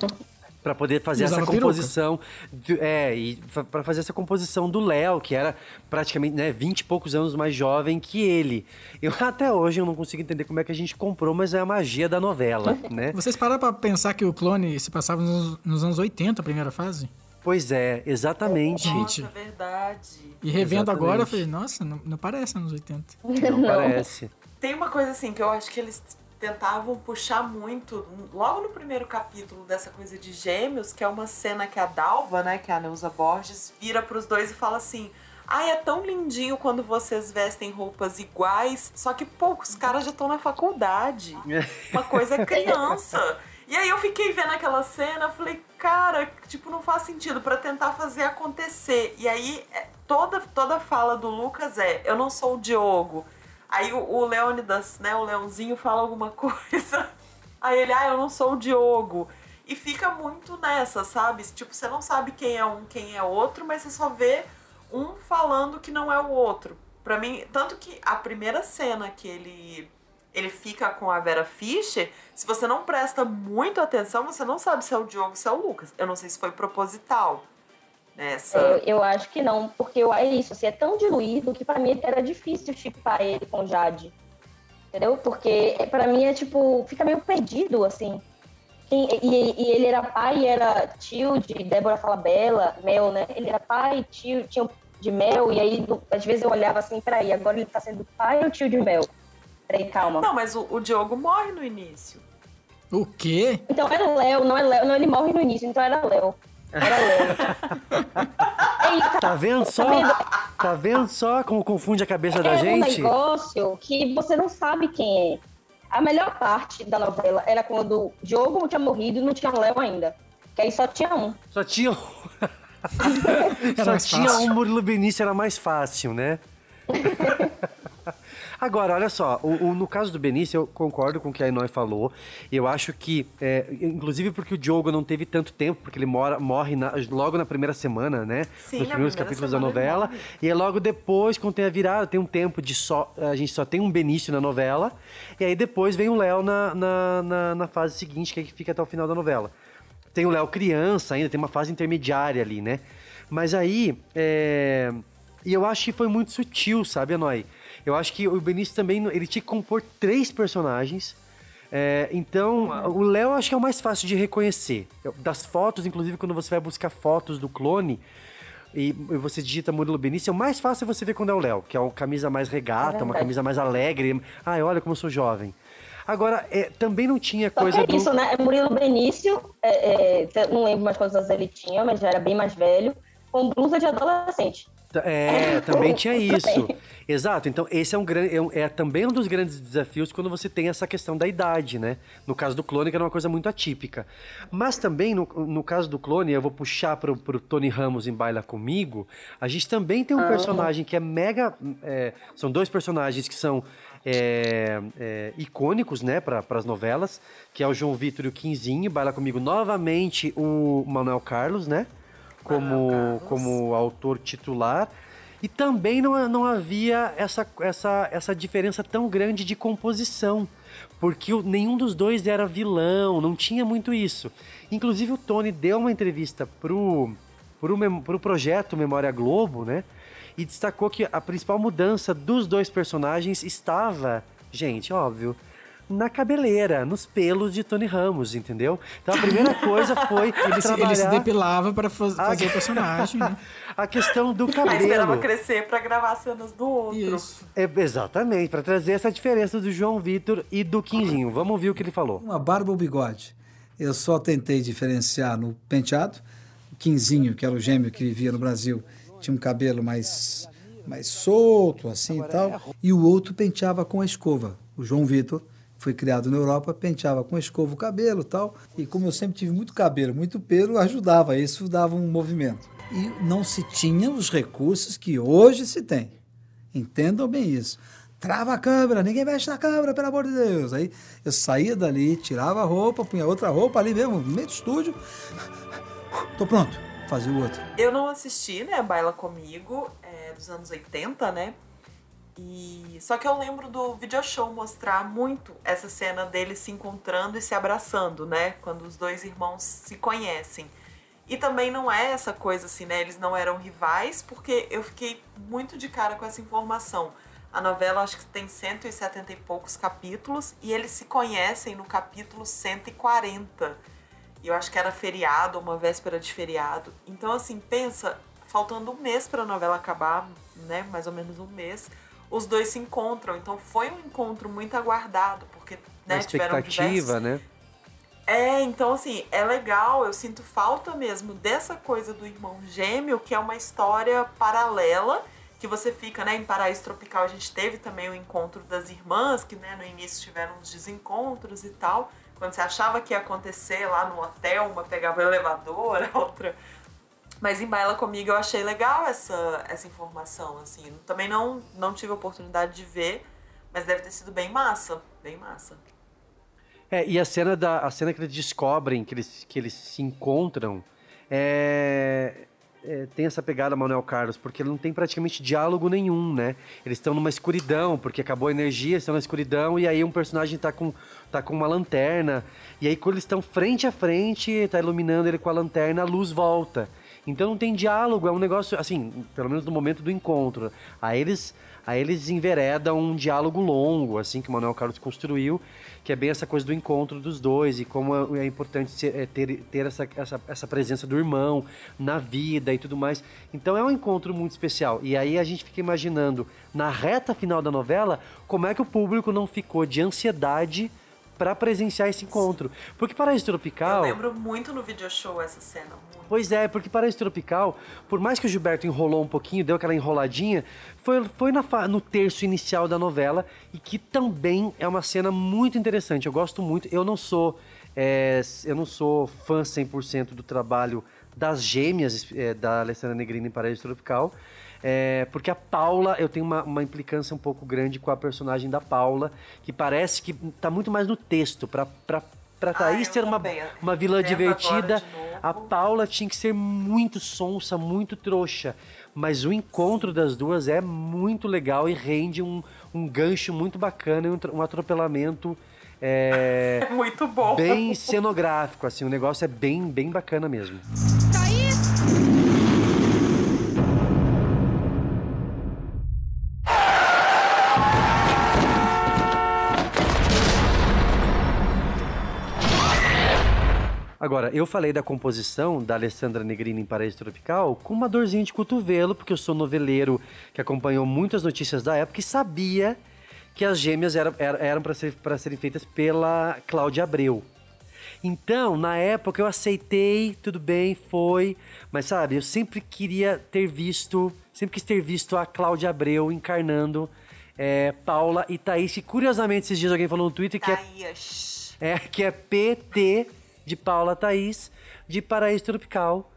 Pra poder fazer essa usava peruca. composição. de- é, e pra fazer essa composição do Léo, que era praticamente, né, 20 e poucos anos mais jovem que ele. Eu até hoje eu não consigo entender como é que a gente comprou, mas é a magia da novela, né? Vocês pararam pra pensar que o clone se passava nos, nos anos 80, a primeira fase? Pois é, exatamente. Gente. Nossa, verdade. E revendo Exatamente. agora, eu falei, nossa, não, não parece anos 80. Não parece. Tem uma coisa assim que eu acho que eles tentavam puxar muito logo no primeiro capítulo dessa coisa de gêmeos, que é uma cena que a Dalva, né, que é a Neuza Borges, vira pros dois e fala assim: Ai, é tão lindinho quando vocês vestem roupas iguais, só que poucos caras já estão na faculdade. Uma coisa é criança. E aí eu fiquei vendo aquela cena, falei, cara, tipo, não faz sentido pra tentar fazer acontecer. E aí é, toda toda fala do Lucas é, eu não sou o Diogo. Aí o, o Leônidas, né, o Leãozinho fala alguma coisa. Aí ele, ah, eu não sou o Diogo. E fica muito nessa, sabe? Tipo, você não sabe quem é um, quem é outro, mas você só vê um falando que não é o outro. Pra mim, tanto que a primeira cena que ele ele fica com a Vera Fischer, se você não presta muito atenção, você não sabe se é o Diogo ou se é o Lucas. Eu não sei se foi proposital. Nessa. É, eu acho que não, porque eu, é isso, assim, é tão diluído que pra mim era difícil chipar ele com Jade. Entendeu? Porque é, pra mim é tipo, fica meio perdido, assim. Quem- e, e ele era pai e era tio de Débora Falabella, Mel, né? Ele era pai, tio, tio de Mel, e aí às vezes eu olhava assim, peraí, agora ele tá sendo pai ou tio de Mel? Peraí, calma. Não, mas o, o Diogo morre no início. O quê? Então era Léo, não é Léo. Não, ele morre no início, então era Léo. Era Léo. Tá vendo só? Tá vendo só como confunde a cabeça da é um gente? negócio que você não sabe quem é. A melhor parte da novela era quando o Diogo tinha morrido e não tinha Léo ainda. Que aí só tinha um. Só tinha um. Só tinha fácil. um Murilo Benício, era mais fácil, né? Agora, olha só, o, o- no caso do Benício, eu concordo com o que a Inói falou. Eu acho que, é, inclusive porque o Diogo não teve tanto tempo, porque ele mora, morre na- logo na primeira semana, né? Sim, Nos primeiros capítulos da novela. E é logo depois, quando tem a virada, tem um tempo de só. A gente só tem um Benício na novela. E aí depois vem o Léo na, na, na, na fase seguinte, que é que fica até o final da novela. Tem o Léo criança ainda, tem uma fase intermediária ali, né? Mas aí. É... E eu acho que foi muito sutil, sabe, Anói? Eu acho que o Benício também. Ele tinha que compor três personagens. É, então, o Léo eu acho que é o mais fácil de reconhecer. Das fotos, inclusive, quando você vai buscar fotos do clone e você digita Murilo Benício, é o mais fácil você ver quando é o Léo, que é uma camisa mais regata, uma verdade. camisa mais alegre. Ai, olha como eu sou jovem. Agora, é, também não tinha Só coisa que é do. isso, né? Murilo Benício, é, é, não lembro mais quantos anos ele tinha, mas já era bem mais velho, com blusa de adolescente. É, também tinha isso. Exato. Então, esse é um grande. É, é também um dos grandes desafios quando você tem essa questão da idade, né? No caso do clone, que era uma coisa muito atípica. Mas também, no, no caso do clone, eu vou puxar pro, pro Tony Ramos em Baila Comigo. A gente também tem um Ah. personagem que é mega. é, são dois personagens que são. é, é, icônicos, né, para as novelas, que é o João Vitor e o Quinzinho, baila comigo novamente o Manuel Carlos, né? Como, como autor titular. E também não, não havia essa, essa, essa diferença tão grande de composição. Porque nenhum dos dois era vilão, não tinha muito isso. Inclusive o Tony deu uma entrevista pro, pro, pro projeto Memória Globo, né? E destacou que a principal mudança dos dois personagens estava, gente, óbvio, na cabeleira, nos pelos de Tony Ramos, entendeu? Então a primeira coisa foi Ele se, ele se depilava para faz- fazer o personagem, né? a questão do Aí esperava cabelo. crescer pra gravar cenas do outro. Isso. É, exatamente, para trazer essa diferença do João Vitor e do Quinzinho. Vamos ouvir o que ele falou. Uma barba ou bigode. Eu só tentei diferenciar no penteado. O Quinzinho, que era o gêmeo que vivia no Brasil, tinha um cabelo mais, mais solto, assim e tal. E o outro penteava com a escova. O João Vitor foi criado na Europa, penteava com escova o cabelo tal. E como eu sempre tive muito cabelo, muito pelo, ajudava. Isso dava um movimento. E não se tinha os recursos que hoje se tem. Entendam bem isso. Trava a câmera, ninguém mexe na câmera, pelo amor de Deus. Aí eu saía dali, tirava a roupa, punha outra roupa ali mesmo, no meio do estúdio. Tô pronto, fazia o outro. Eu não assisti, né, Baila Comigo, é, dos anos 80, né? E só que eu lembro do video show mostrar muito essa cena deles se encontrando e se abraçando, né? Quando os dois irmãos se conhecem. E também não é essa coisa assim, né? Eles não eram rivais, porque eu fiquei muito de cara com essa informação. A novela acho que tem 170 e poucos capítulos e eles se conhecem no capítulo 140. E eu acho que era feriado, uma véspera de feriado. Então, assim, pensa, faltando um mês para a novela acabar, né? Mais ou menos um mês, os dois se encontram. Então foi um encontro muito aguardado, porque né, tiveram expectativa, diversos né? é, então assim, é legal, eu sinto falta mesmo dessa coisa do irmão gêmeo, que é uma história paralela, que você fica, né, em Paraíso Tropical a gente teve também o encontro das irmãs, que né, no início tiveram uns desencontros e tal, quando você achava que ia acontecer lá no hotel, uma pegava o elevador, a outra... Mas em Baila Comigo eu achei legal essa, essa informação, assim, também não, não tive a oportunidade de ver, mas deve ter sido bem massa, bem massa. É, e a cena, da, a cena que eles descobrem, que eles, que eles se encontram, é, é, tem essa pegada Manuel Carlos, porque ele não tem praticamente diálogo nenhum, né? Eles estão numa escuridão, porque acabou a energia, estão na escuridão, e aí um personagem tá com, tá com uma lanterna, e aí quando eles estão frente a frente, tá iluminando ele com a lanterna, a luz volta. Então não tem diálogo, é um negócio, assim, pelo menos no momento do encontro. Aí eles, aí eles enveredam um diálogo longo, assim, que o Manuel Carlos construiu, que é bem essa coisa do encontro dos dois e como é, é importante é, ter, ter essa, essa, essa presença do irmão na vida e tudo mais. Então é um encontro muito especial. E aí a gente fica imaginando, na reta final da novela, como é que o público não ficou de ansiedade pra presenciar esse encontro. Porque Paraíso Tropical. Eu lembro muito no video show essa cena. Pois é, porque Paraíso Tropical, por mais que o Gilberto enrolou um pouquinho, deu aquela enroladinha, foi, foi na no terço inicial da novela e que também é uma cena muito interessante. Eu gosto muito. Eu não sou, é, eu não sou fã 100% do trabalho das gêmeas é, da Alessandra Negrini em Paraíso Tropical. é, porque a Paula, eu tenho uma, uma implicância um pouco grande com a personagem da Paula, que parece que tá muito mais no texto, pra, pra, pra Thaís eu ter uma, também. uma vilã divertida. A Paula tinha que ser muito sonsa, muito trouxa. Mas o encontro das duas é muito legal e rende um, um gancho muito bacana e um, um atropelamento é, Muito bom. bem cenográfico. Assim, o negócio é bem, bem bacana mesmo. Agora, eu falei da composição da Alessandra Negrini em Paraíso Tropical com uma dorzinha de cotovelo, porque eu sou noveleiro que acompanhou muitas notícias da época e sabia que as gêmeas eram, para ser, pra serem feitas pela Cláudia Abreu. Então, na época eu aceitei, tudo bem, foi, mas sabe, eu sempre queria ter visto, sempre quis ter visto a Cláudia Abreu encarnando é, Paula e Thaís, que curiosamente esses dias alguém falou no Twitter que é Thaís. é, que é PT de Paula Thaís, de Paraíso Tropical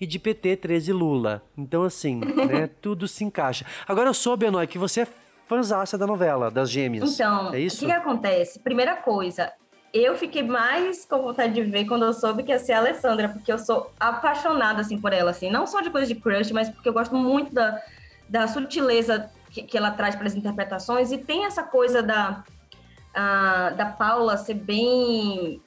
e de PT 13 Lula. Então, assim, né, tudo se encaixa. Agora eu soube, Enoy, que você é fãzaça da novela, das gêmeas. Então, é o isso? que, que acontece? Primeira coisa, eu fiquei mais com vontade de ver quando eu soube que ia ser a Alessandra, porque eu sou apaixonada, assim, por ela, assim. Não só de coisa de crush, mas porque eu gosto muito da, da sutileza que, que ela traz para as interpretações. E tem essa coisa da, a- da Paula ser bem,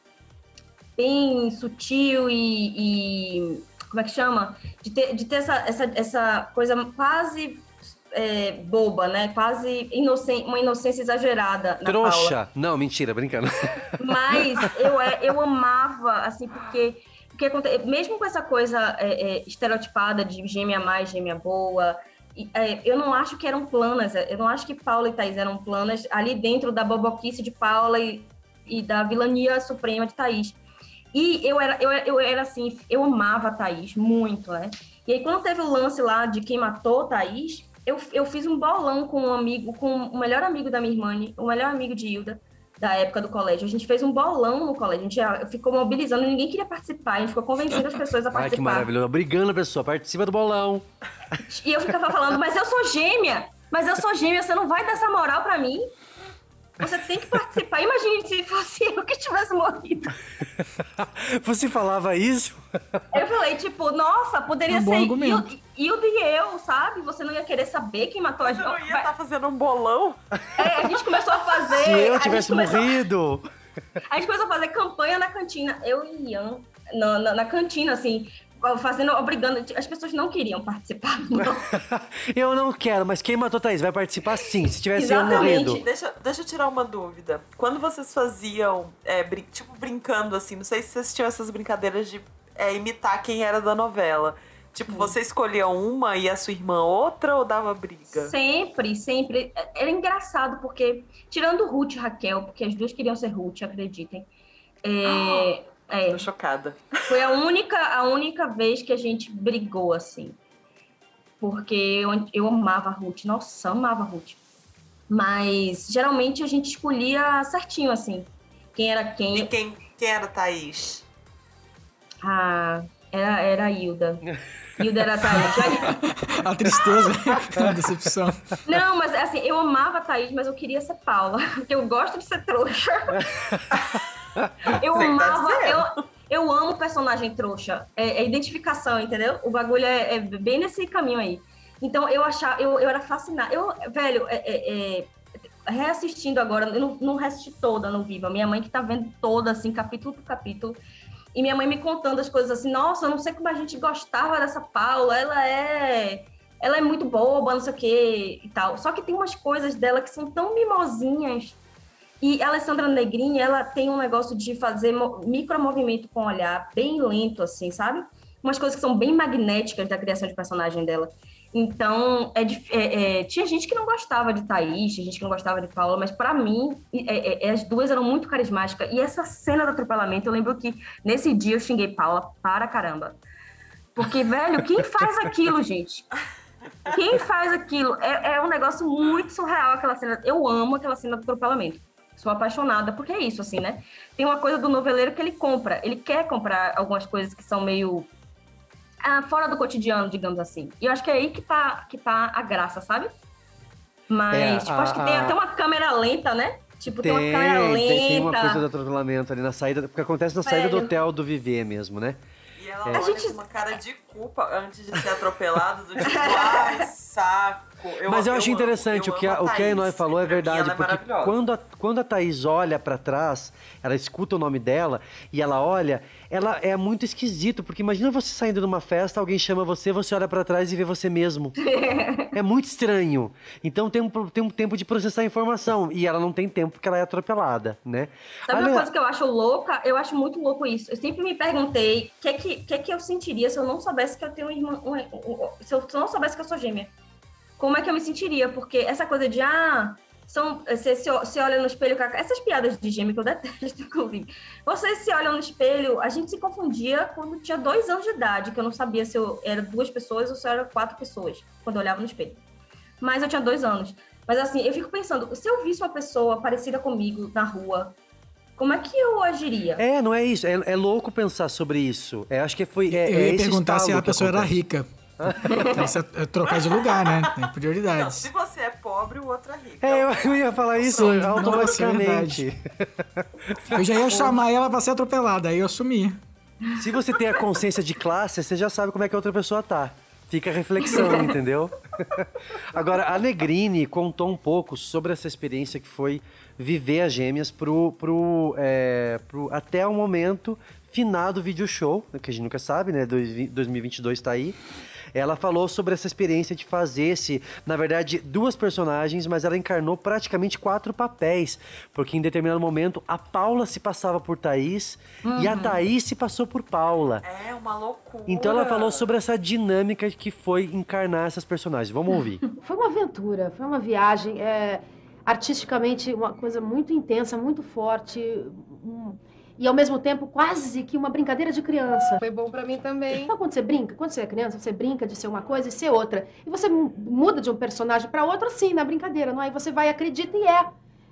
bem sutil e, e- como é que chama? De ter, de ter essa, essa, essa coisa quase é, boba, né? Quase inocente, uma inocência exagerada na Paula. Trouxa! Não, mentira, brincando. Mas eu, é, eu amava, assim, porque, porque aconte- mesmo com essa coisa é, é, estereotipada de gêmea mais, gêmea boa, é, eu não acho que eram planas, eu não acho que Paula e Thaís eram planas ali dentro da boboquice de Paula e, e da vilania suprema de Thaís. E eu era, eu, eu era assim, eu amava a Thaís muito, né? E aí, quando teve o lance lá de quem matou Thaís, eu, eu fiz um bolão com um amigo, com o melhor amigo da minha irmã, o melhor amigo de Hilda, da época do colégio. A gente fez um bolão no colégio, a gente ficou mobilizando, ninguém queria participar, a gente ficou convencendo as pessoas a Ai, que participar. maravilhoso. Brigando a pessoa, participa do bolão. E eu ficava falando, mas eu sou gêmea, mas eu sou gêmea, você não vai dar essa moral pra mim? Você tem que participar. Imagine se fosse eu que tivesse morrido. Você falava isso? Eu falei, tipo, nossa, poderia É um ser. Hilda Hilda e eu, sabe? Você não ia querer saber quem matou a gente. Eu ia estar fazendo um bolão. É, a gente começou a fazer. Se eu a tivesse começou- morrido. A gente começou a fazer campanha na cantina. Eu e Ian, na, na, na cantina, assim, fazendo, obrigando. As pessoas não queriam participar, não. Eu não quero, mas quem matou Thaís vai participar sim, se tivesse eu morrido. Deixa, deixa eu tirar uma dúvida. Quando vocês faziam, é, brin- tipo, brincando assim, não sei se vocês tinham essas brincadeiras de é, imitar quem era da novela. Tipo, você escolhia uma e a sua irmã outra ou dava briga? Sempre, sempre. Era engraçado, porque, tirando Ruth e Raquel, porque as duas queriam ser Ruth, acreditem. É, é, Tô chocada. foi a única, a única vez que a gente brigou, assim. Porque eu, eu amava a Ruth, nossa, amava a Ruth. Mas geralmente a gente escolhia certinho, assim. Quem era quem. E quem, quem era a Thaís? Ah, era, era a Hilda. Hilda era a Thaís. A tristeza, a decepção. Não, mas assim, eu amava a Thaís, mas eu queria ser Paula. Porque eu gosto de ser trouxa. Eu Você tá amava. Eu, eu amo personagem trouxa. É, é identificação, entendeu? O bagulho é, é bem nesse caminho aí. Então eu achava, eu, eu era fascinada. Eu, velho, é, é, é, reassistindo agora, eu não, não reassisti toda no Viva. Minha mãe que tá vendo toda, assim, capítulo por capítulo. E minha mãe me contando as coisas assim, nossa, eu não sei como a gente gostava dessa Paula, ela é. Ela é muito boba, não sei o que e tal. Só que tem umas coisas dela que são tão mimosinhas. E a Alessandra Negrini, ela tem um negócio de fazer mo- micromovimento com o olhar, bem lento, assim, sabe? Umas coisas que são bem magnéticas da criação de personagem dela. Então, é, é, é, tinha gente que não gostava de Thaís, tinha gente que não gostava de Paula, mas pra mim, é, é, as duas eram muito carismáticas. E essa cena do atropelamento, eu lembro que nesse dia eu xinguei Paula para caramba. Porque, velho, quem faz aquilo, gente? Quem faz aquilo? É, é um negócio muito surreal aquela cena. Eu amo aquela cena do atropelamento. Sou apaixonada, porque é isso, assim, né? Tem uma coisa do noveleiro que ele compra. Ele quer comprar algumas coisas que são meio ah, fora do cotidiano, digamos assim. E eu acho que é aí que tá, que tá a graça, sabe? Mas, É, tipo, a- acho que tem a- até uma câmera lenta, né? Tipo, tem, Tem, uma câmera lenta. tem, tem uma coisa do atropelamento ali na saída, porque acontece na saída do hotel do Viver mesmo, né? E ela É. olha com uma cara de culpa antes de ser atropelada, do tipo, ai, saco. Mas eu, acho amo- interessante, eu o que a, amo o que a Enoy falou é mim, verdade, ela é porque quando a, quando a Thaís olha pra trás, ela escuta o nome dela e ela olha, ela é muito esquisito, porque imagina você saindo de uma festa, alguém chama você, você olha pra trás e vê você mesmo. é muito estranho. Então tem um, tem um tempo de processar a informação e ela não tem tempo porque ela é atropelada, né? Sabe Ale- uma coisa que eu acho louca? Eu acho muito louco isso. Eu sempre me perguntei o que, é que, que, é que eu sentiria se eu não soubesse que eu tenho uma irmã. uma- um- se eu não soubesse que eu sou gêmea. Como é que eu me sentiria? Porque essa coisa de, ah, são, você se, se olha no espelho. com Essas piadas de gêmea que eu detesto, inclusive. Vocês se olham no espelho, a gente se confundia quando tinha dois anos de idade, que eu não sabia se eu era duas pessoas ou se eu era quatro pessoas, quando eu olhava no espelho. Mas eu tinha dois anos. Mas assim, eu fico pensando, se eu visse uma pessoa parecida comigo na rua, como é que eu agiria? É, não é isso. É, é louco pensar sobre isso. É, acho que foi. É, eu é ia esse perguntar se a pessoa era acontece. rica. Então, isso é trocar de lugar, né? Tem Não, prioridades. se você é pobre, o outro é rico. É, eu, ia falar isso Sim, nossa, é automaticamente. Eu já ia chamar ela pra ser atropelada, aí eu assumi. Se você tem a consciência de classe, você já sabe como é que a outra pessoa tá. Fica a reflexão, entendeu? Agora, a Negrini contou um pouco sobre essa experiência que foi viver as gêmeas pro, pro, é, pro, até o momento finado vídeo show, que a gente nunca sabe, né? Dois- 2022 tá aí. Ela falou sobre essa experiência de fazer esse, na verdade, duas personagens, mas ela encarnou praticamente quatro papéis, porque em determinado momento a Paula se passava por Thaís e a Uhum. Thaís se passou por Paula. É uma loucura. Então ela falou sobre essa dinâmica que foi encarnar essas personagens. Vamos ouvir. Foi uma aventura, foi uma viagem, é, artisticamente uma coisa muito intensa, muito forte, um- e ao mesmo tempo quase que uma brincadeira de criança. Foi bom pra mim também. Então quando você brinca, quando você é criança, você brinca de ser uma coisa e ser outra. E você mu- muda de um personagem pra outro assim, na brincadeira, não é? E você vai, acredita e é.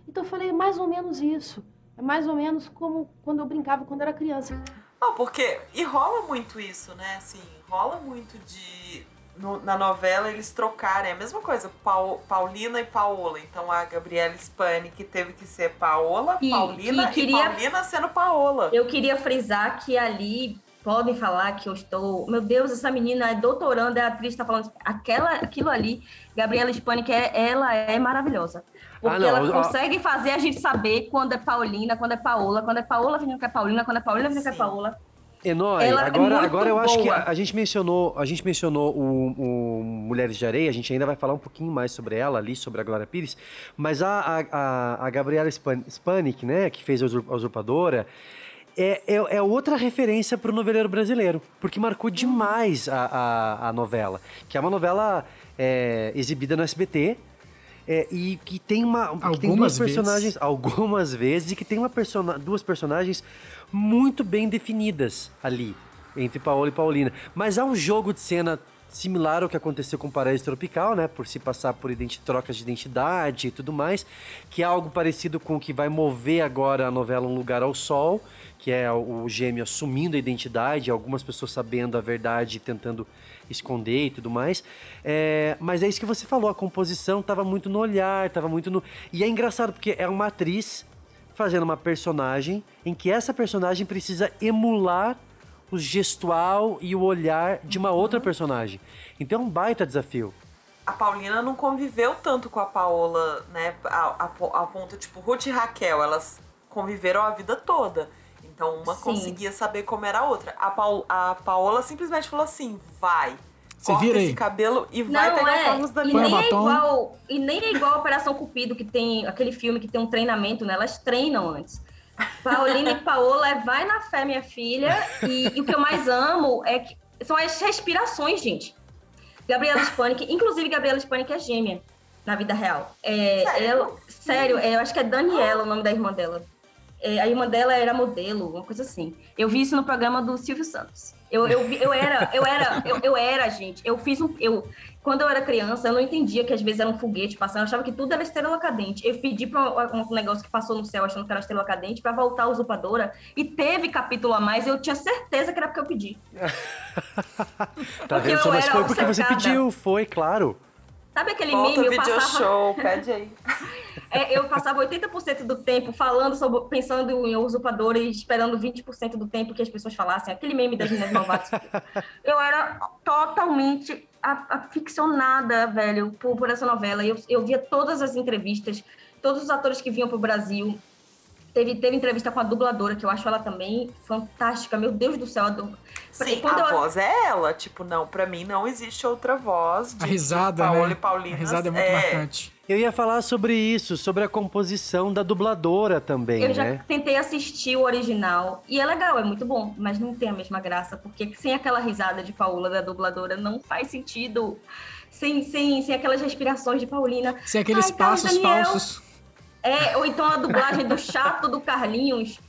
Então eu falei, é mais ou menos isso. É mais ou menos como quando eu brincava quando era criança. Não, porque. E rola muito isso, né? Assim, rola muito de. No- na novela eles trocarem. É a mesma coisa, Pau- Paulina e Paola. Então a Gabriela Spani, que teve que ser Paola, E- Paulina que queria- e Paulina sendo Paola. Eu queria frisar que ali podem falar que eu estou. Meu Deus, essa menina é doutoranda, é atriz, tá falando. Aquela, aquilo ali, Gabriela Spani, é, ela é maravilhosa. Porque Ah, não, ela ó. consegue fazer a gente saber quando é Paulina, quando é Paola, quando é Paola vindo que é Paulina, quando é Paulina vindo que é Paola. Enoy, Ela é agora, muito agora eu acho que boa. a, a gente mencionou, a gente mencionou o, o Mulheres de Areia, a gente ainda vai falar um pouquinho mais sobre ela ali, sobre a Glória Pires, mas a, a, a, a Gabriela Span- Spanik, né, que fez a Usur- a Usurpadora, é, é, é outra referência para o noveleiro brasileiro, porque marcou demais a, a, a novela, que é uma novela é, exibida no SBT, é, e que tem uma que tem duas Algumas vezes. personagens algumas vezes e que tem uma persona, duas personagens muito bem definidas ali entre Paola e Paulina. Mas há um jogo de cena similar ao que aconteceu com Paraíso Tropical, né, por se passar por trocas de identidade e tudo mais, que é algo parecido com o que vai mover agora a novela Um Lugar ao Sol, que é o gêmeo assumindo a identidade, algumas pessoas sabendo a verdade e tentando esconder e tudo mais. É, mas é isso que você falou, a composição estava muito no olhar, estava muito no. E é engraçado porque é uma atriz fazendo uma personagem em que essa personagem precisa emular o gestual e o olhar de uma outra personagem. Então é um baita desafio. A Paulina não conviveu tanto com a Paola, né? A, a, po- a ponto, tipo, Ruth e Raquel, elas conviveram a vida toda. Então uma Sim. conseguia saber como era a outra. A, Paul, a Paola simplesmente falou assim: vai. Se corta vira esse aí. cabelo e vai Não, pegar é. o Carlos E nem, é igual, e nem é igual a Operação Cupido, que tem aquele filme que tem um treinamento, né? Elas treinam antes. Paulina e Paola é vai na fé, minha filha. E, e o que eu mais amo é que são as respirações, gente. Gabriela Spanik, inclusive Gabriela Spanik é gêmea na vida real. É, Sério? ela- sério, é, eu acho que é Daniela o nome da irmã dela. É, a irmã dela era modelo, uma coisa assim. Eu vi isso no programa do Silvio Santos. Eu, eu, eu era, eu era, eu, eu era, gente. Eu fiz um. Eu, quando eu era criança, eu não entendia que às vezes era um foguete passando, eu achava que tudo era estrela cadente. Eu pedi para um, um negócio que passou no céu achando que era estrela cadente para voltar a usurpadora e teve capítulo a mais, eu tinha certeza que era porque eu pedi. Tá Porque vendo? Mas foi porque você pediu, foi, claro. Sabe aquele Volta meme? Eu video passava, show, pede aí. é, eu passava 80% do tempo falando sobre, pensando em usurpadora e esperando 20% do tempo que as pessoas falassem. Aquele meme das meninas malvadas. eu era totalmente aficionada, velho, por, por essa novela. Eu, eu via todas as entrevistas, todos os atores que vinham pro Brasil. Teve, teve entrevista com a dubladora, que eu acho ela também fantástica. Meu Deus do céu, a du- Sim, a eu- voz é ela. Tipo, não, pra mim não existe outra voz. De, A risada, de Paola né? e Paulina. A risada é muito marcante. Eu ia falar sobre isso, sobre a composição da dubladora também, Eu já né? tentei assistir o original e é legal, é muito bom, mas não tem a mesma graça, porque sem aquela risada de Paula da dubladora não faz sentido. Sem, sem, sem aquelas respirações de Paulina. Sem aqueles passos Daniel. falsos. É, ou então a dublagem do chato do Carlinhos.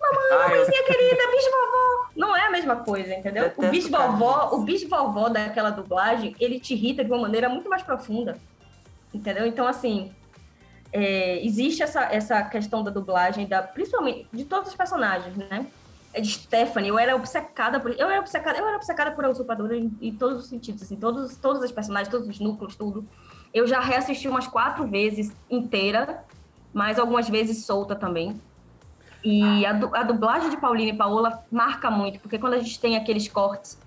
Mamãe, eu- mamãezinha querida, bisvovó. Não é a mesma coisa, entendeu? O bisvovó, o bisvovó daquela dublagem, ele te irrita de uma maneira muito mais profunda. Entendeu? Então, assim, é, existe essa, essa questão da dublagem, da, principalmente de todos os personagens, né? É De Stephanie, eu era obcecada por. Eu era obcecada, eu era obcecada por a usurpadora em, em todos os sentidos, assim, todos, todos os personagens, todos os núcleos, tudo. Eu já reassisti umas quatro vezes inteira, mas algumas vezes solta também. E a, a dublagem de Paulina e Paola marca muito, porque quando a gente tem aqueles cortes,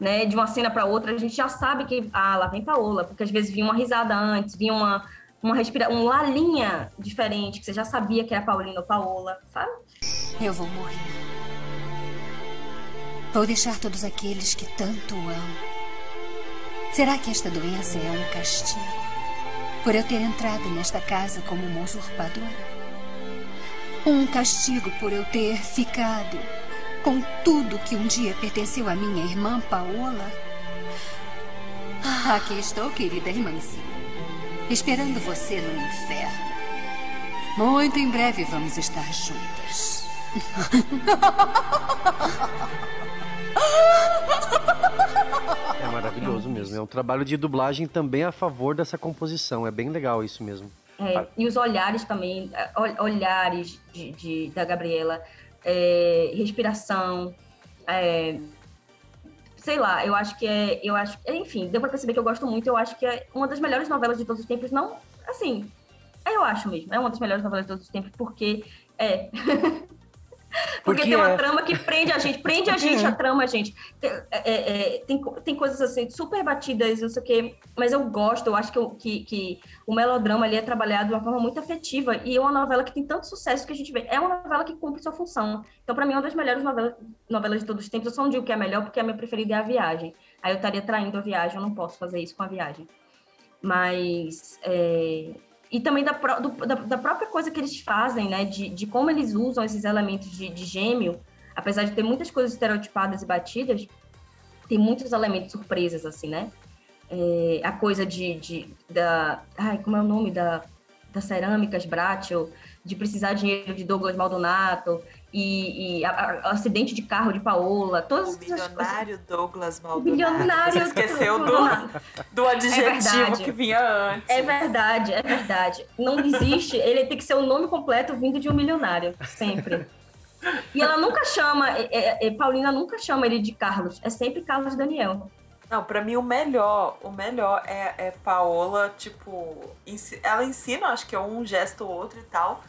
né, de uma cena para outra, a gente já sabe que, ah, lá vem Paola, porque às vezes vinha uma risada antes, vinha uma, uma respira, um lalinha diferente, que você já sabia que era Paulina ou Paola, sabe? Eu vou morrer. Vou deixar todos aqueles que tanto amo. Será que esta doença é um castigo? Por eu ter entrado nesta casa como uma usurpadora? Um castigo por eu ter ficado com tudo que um dia pertenceu à minha irmã Paola? Ah, aqui estou, querida irmãzinha, esperando você no inferno. Muito em breve vamos estar juntas. É maravilhoso mesmo. É um trabalho de dublagem também a favor dessa composição. É bem legal isso mesmo. É, e os olhares também, é, ol- olhares de, de- da Gabriela, é, respiração, é, sei lá, eu acho que é, eu acho, enfim, deu pra perceber que eu gosto muito, eu acho que é uma das melhores novelas de todos os tempos, não, assim, é, eu acho mesmo, é uma das melhores novelas de todos os tempos, porque é... Porque, Porque tem uma é. trama que prende a gente, prende a gente é. a trama, gente. Tem, é, é, tem, tem coisas assim, super batidas, não sei o quê, mas eu gosto, eu acho que, o- que, que o melodrama ali é trabalhado de uma forma muito afetiva e é uma novela que tem tanto sucesso que a gente vê. É uma novela que cumpre sua função. Então, pra mim, é uma das melhores novelas, novelas de todos os tempos. Eu só não digo que é a melhor, porque a minha preferida é a viagem. Aí eu estaria traindo a viagem, eu não posso fazer isso com a viagem. Mas. E também da, do- da, da própria coisa que eles fazem, né? De, de como eles usam esses elementos de, de gêmeo, apesar de ter muitas coisas estereotipadas e batidas, tem muitos elementos surpresas, assim, né? É, a coisa de, de. da, ai, como é o nome? Da, das cerâmicas Bratio, de precisar de dinheiro de Douglas Maldonato, e, e a- a- o acidente de carro de Paola, todas O milionário Douglas Maldonado. Bilionário Você esqueceu do, Maldonado. do adjetivo verdade. que vinha antes. É verdade, é verdade. Não existe, ele tem que ser o nome completo vindo de um milionário, sempre. E ela nunca chama, é, é, é, Paulina nunca chama ele de Carlos, é sempre Carlos Daniel. Não, pra mim o melhor, o melhor é, é Paola, tipo, ela ensina, acho que é um gesto ou outro e tal.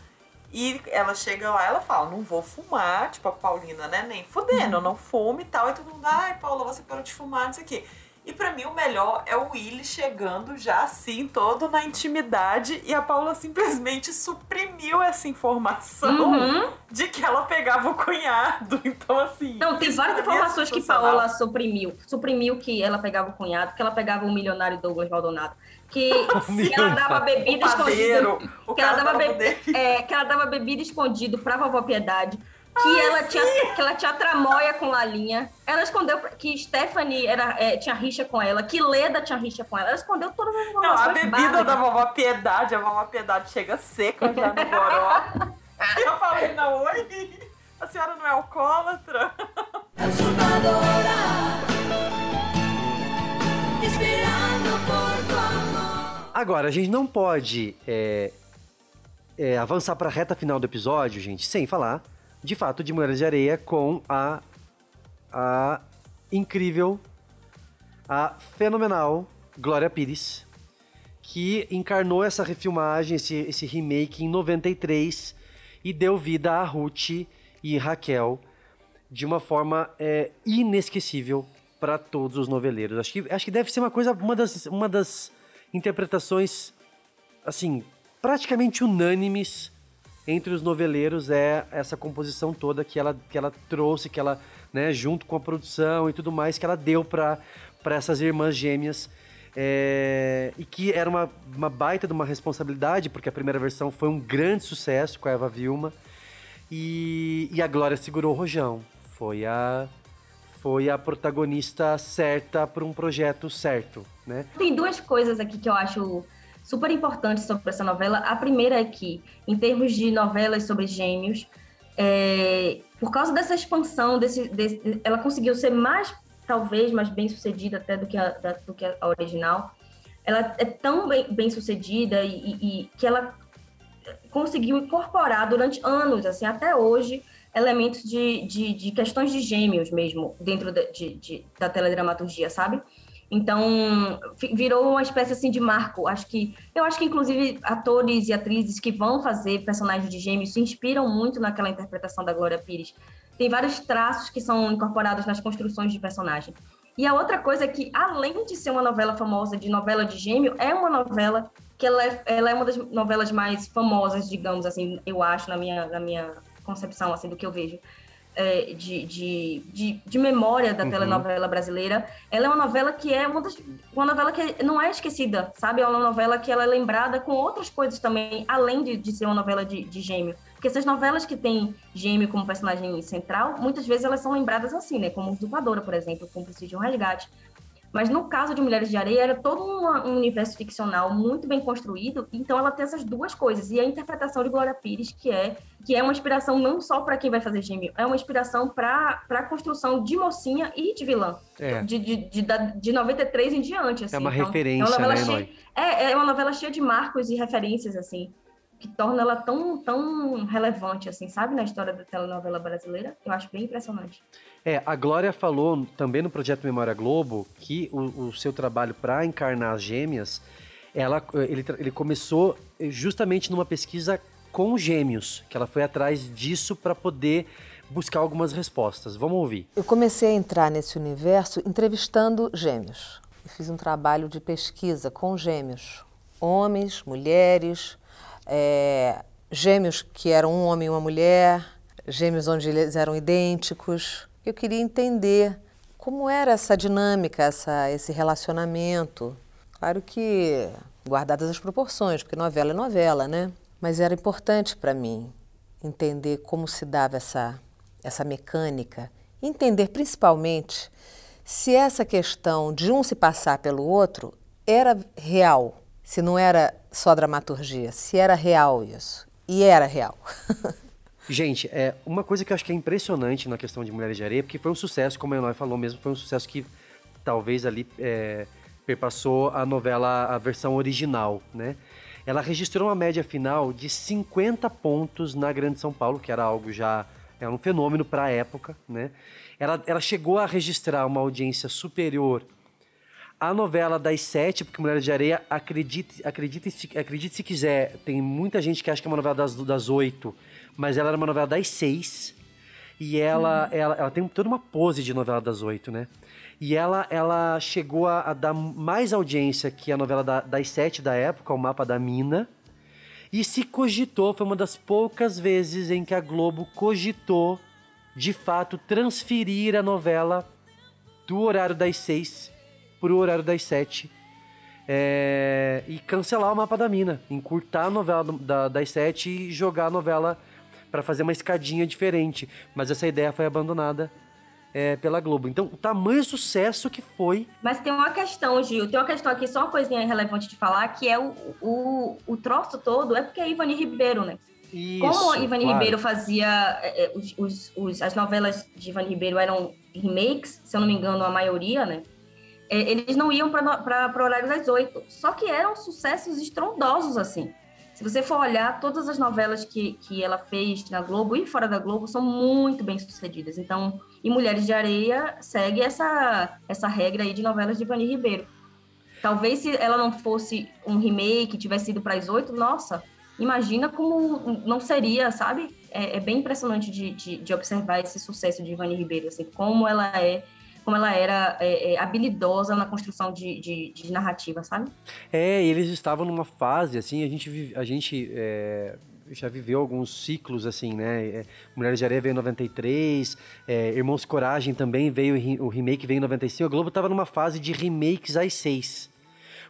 E ela chega lá, ela fala, não vou fumar, tipo a Paulina, né? Nem fudendo, não fume e tal. E todo mundo, ai, Paula, você parou de fumar, não sei o quê. E pra mim o melhor é o Willy chegando já assim, todo na intimidade, e a Paula simplesmente suprimiu essa informação Uhum. de que ela pegava o cunhado. Então, assim. Não, tem várias é informações que. Paola suprimiu. Suprimiu que ela pegava o cunhado, que ela pegava o milionário Douglas Maldonado. Que, que ela dava bebida escondida. Que ela, dava be- é, que ela dava bebida escondido pra vovó Piedade. Que ela tinha que ela tinha tramóia com Lalinha. Ela escondeu que Stephanie era, é, tinha rixa com ela, que Leda tinha rixa com ela. Ela escondeu todas as Não, a informações bebida básicas. da vovó Piedade, a vovó Piedade chega seca já no goró. E eu falei, não, oi, a senhora não é alcoólatra? Agora, a gente não pode é, é, avançar para a reta final do episódio, gente, sem falar, de fato, de Mulheres de Areia com a, a incrível, a fenomenal Glória Pires, que encarnou essa refilmagem, esse, esse remake em 93 e deu vida a Ruth e Raquel de uma forma é, inesquecível para todos os noveleiros. Acho que, acho que deve ser uma coisa, uma das, uma das interpretações, assim, praticamente unânimes entre os noveleiros é essa composição toda que ela, que ela trouxe, que ela, né, junto com a produção e tudo mais, que ela deu para essas irmãs gêmeas. É, e que era uma, uma baita de uma responsabilidade, porque a primeira versão foi um grande sucesso com a Eva Vilma. E, e a Glória segurou o rojão. Foi a, foi a protagonista certa para um projeto certo, né? Tem duas coisas aqui que eu acho super importantes sobre essa novela. A primeira é que, em termos de novelas sobre gêmeos, é, por causa dessa expansão, desse, desse- ela conseguiu ser mais, talvez, mais bem sucedida até do que a, da- do que a original. Ela é tão bem, bem sucedida e, e- e que ela conseguiu incorporar durante anos, assim, até hoje, elementos de, de, de questões de gêmeos mesmo dentro da, de, de- da teledramaturgia, sabe? Então, virou uma espécie assim de marco. Acho que eu acho que inclusive atores e atrizes que vão fazer personagens de gêmeos se inspiram muito naquela interpretação da Glória Pires. Tem vários traços que são incorporados nas construções de personagem. E a outra coisa é que, além de ser uma novela famosa de novela de gêmeo, é uma novela que ela é, ela é uma das novelas mais famosas, digamos assim, eu acho, na minha, na minha concepção, assim, do que eu vejo. É, de, de, de, de memória da Uhum. telenovela brasileira. Ela é uma novela que é uma, das, uma novela que não é esquecida, sabe? É uma novela que ela é lembrada com outras coisas também, além de, de ser uma novela de, de gêmeo. Porque essas novelas que tem gêmeo como personagem central, muitas vezes elas são lembradas assim, né? Como Usurpadora, por exemplo, Cúmplice de um Resgate. Mas no caso de Mulheres de Areia, era todo uma- um universo ficcional muito bem construído, então ela tem essas duas coisas. E a interpretação de Glória Pires, que é, que é uma inspiração não só para quem vai fazer gêmeo, é uma inspiração para a construção de mocinha e de vilã. É. De, de, de, de 93 em diante, assim. É uma Então, referência, uma novela né, cheia- é, é uma novela cheia de marcos e referências, assim, que torna ela tão, tão relevante, assim, sabe, na história da telenovela brasileira. Eu acho bem impressionante. É, a Glória falou também no projeto Memória Globo que o, o seu trabalho para encarnar as gêmeas, ela, ele, ele começou justamente numa pesquisa com gêmeos, que ela foi atrás disso para poder buscar algumas respostas. Vamos ouvir. Eu comecei a entrar nesse universo entrevistando gêmeos. Eu fiz um trabalho de pesquisa com gêmeos, homens, mulheres, é, gêmeos que eram um homem e uma mulher, gêmeos onde eles eram idênticos. Eu queria entender como era essa dinâmica, essa, esse relacionamento. Claro que guardadas as proporções, porque novela é novela, né? Mas era importante para mim entender como se dava essa, essa mecânica, entender principalmente se essa questão de um se passar pelo outro era real, se não era só dramaturgia, se era real isso. E era real. Gente, é uma coisa que eu acho que é impressionante na questão de Mulheres de Areia, porque foi um sucesso, como a Eloy falou mesmo, foi um sucesso que talvez ali é, perpassou a novela, a versão original, né? Ela registrou uma média final de 50 pontos na Grande São Paulo, que era algo já, era um fenômeno para a época, né? Ela, ela chegou a registrar uma audiência superior a novela das sete, porque Mulheres de Areia, acredite, acredite, se, acredite se quiser, tem muita gente que acha que é uma novela das, das oito, mas ela era uma novela das seis. E ela, ela, ela tem toda uma pose de novela das oito, né? E ela, ela chegou a, a dar mais audiência que a novela da- das sete da época, O Mapa da Mina. E se cogitou, foi uma das poucas vezes em que a Globo cogitou, de fato, transferir a novela do horário das seis para o horário das sete. É, e cancelar o mapa da mina, encurtar a novela do- da- das sete e jogar a novela para fazer uma escadinha diferente. Mas essa ideia foi abandonada é, pela Globo. Então, o tamanho sucesso que foi. Mas tem uma questão, Gil, tem uma questão aqui, só uma coisinha relevante de falar, que é o, o, o troço todo, é porque é Ivani Ribeiro, né? Isso, Como Ivani claro. Ribeiro fazia. é, os, os- os- as novelas de Ivani Ribeiro eram remakes, se eu não me engano, a maioria, né? É, eles não iam para o horário das oito. Só que eram sucessos estrondosos, assim. Se você for olhar, todas as novelas que, que ela fez na Globo e fora da Globo são muito bem sucedidas. Então, e Mulheres de Areia segue essa, essa regra aí de novelas de Ivani Ribeiro. Talvez se ela não fosse um remake, tivesse ido para as oito, nossa, imagina como não seria, sabe? É, é bem impressionante de, de, de observar esse sucesso de Ivani Ribeiro, assim, como ela é, como ela era é, é, habilidosa na construção de, de, de narrativa, sabe? É, eles estavam numa fase, assim, a gente, a gente é, já viveu alguns ciclos, assim, né? É, Mulheres de Areia veio em 93, é, Irmãos Coragem também veio, o remake veio em 95. A Globo estava numa fase de remakes às seis.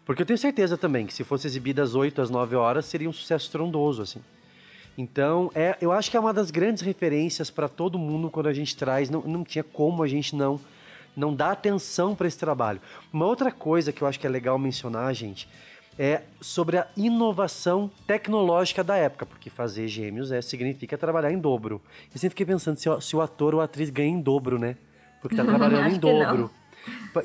Porque eu tenho certeza também que se fosse exibida às 8, às 9 horas, seria um sucesso estrondoso, assim. Então, é, eu acho que é uma das grandes referências para todo mundo quando a gente traz. Não, não tinha como a gente não não dar atenção para esse trabalho. Uma outra coisa que eu acho que é legal mencionar, gente, é sobre a inovação tecnológica da época, porque fazer gêmeos é, significa trabalhar em dobro. Eu sempre fiquei pensando se, o- se o ator ou a atriz ganha em dobro, né? Porque tá trabalhando em dobro.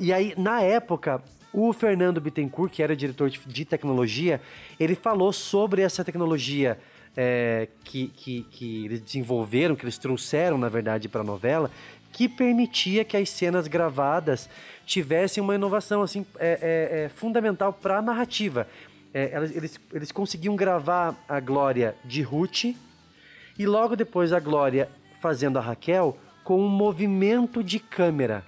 E aí, na época, o Fernando Bittencourt, que era diretor de, de tecnologia, ele falou sobre essa tecnologia é, que, que, que eles desenvolveram, que eles trouxeram, na verdade, para a novela, que permitia que as cenas gravadas tivessem uma inovação assim é, é, é, fundamental para a narrativa. É, eles, eles conseguiam gravar a Glória de Ruth e logo depois a Glória fazendo a Raquel com um movimento de câmera.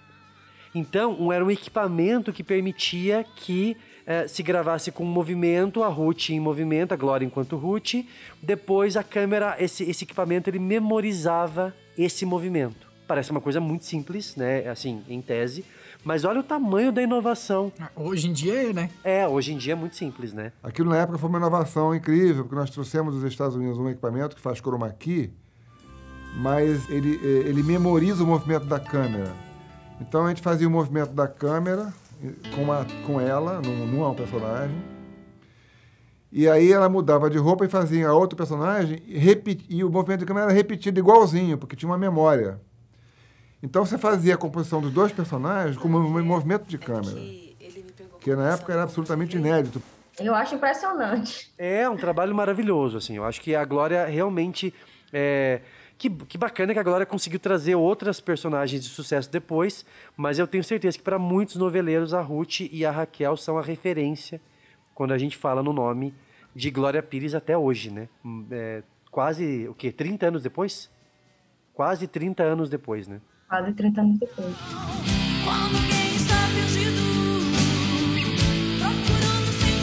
Então, era um equipamento que permitia que eh, se gravasse com movimento, a Ruth em movimento, a Glória enquanto Ruth. Depois a câmera, esse, esse equipamento, ele memorizava esse movimento. Parece uma coisa muito simples, né? Assim, em tese. Mas olha o tamanho da inovação. Hoje em dia é, né? É, hoje em dia é muito simples, né? Aquilo na época foi uma inovação incrível, porque nós trouxemos dos Estados Unidos um equipamento que faz chroma key, mas ele, eh, ele memoriza o movimento da câmera. Então a gente fazia o movimento da câmera com, a, com ela, não, não é um personagem. E aí ela mudava de roupa e fazia outro personagem e, repeti, e o movimento de câmera era repetido igualzinho, porque tinha uma memória. Então você fazia a composição dos dois personagens com um movimento de câmera. Que na época era absolutamente inédito. Eu acho impressionante. É um trabalho maravilhoso, assim. Eu acho que a Glória realmente. É... Que, que bacana que a Glória conseguiu trazer outras personagens de sucesso depois, mas eu tenho certeza que para muitos noveleiros a Ruth e a Raquel são a referência quando a gente fala no nome de Glória Pires até hoje, né? É, quase, o quê? 30 anos depois? Quase 30 anos depois, né? Quase 30 anos depois. Quando alguém está perdido, procurando se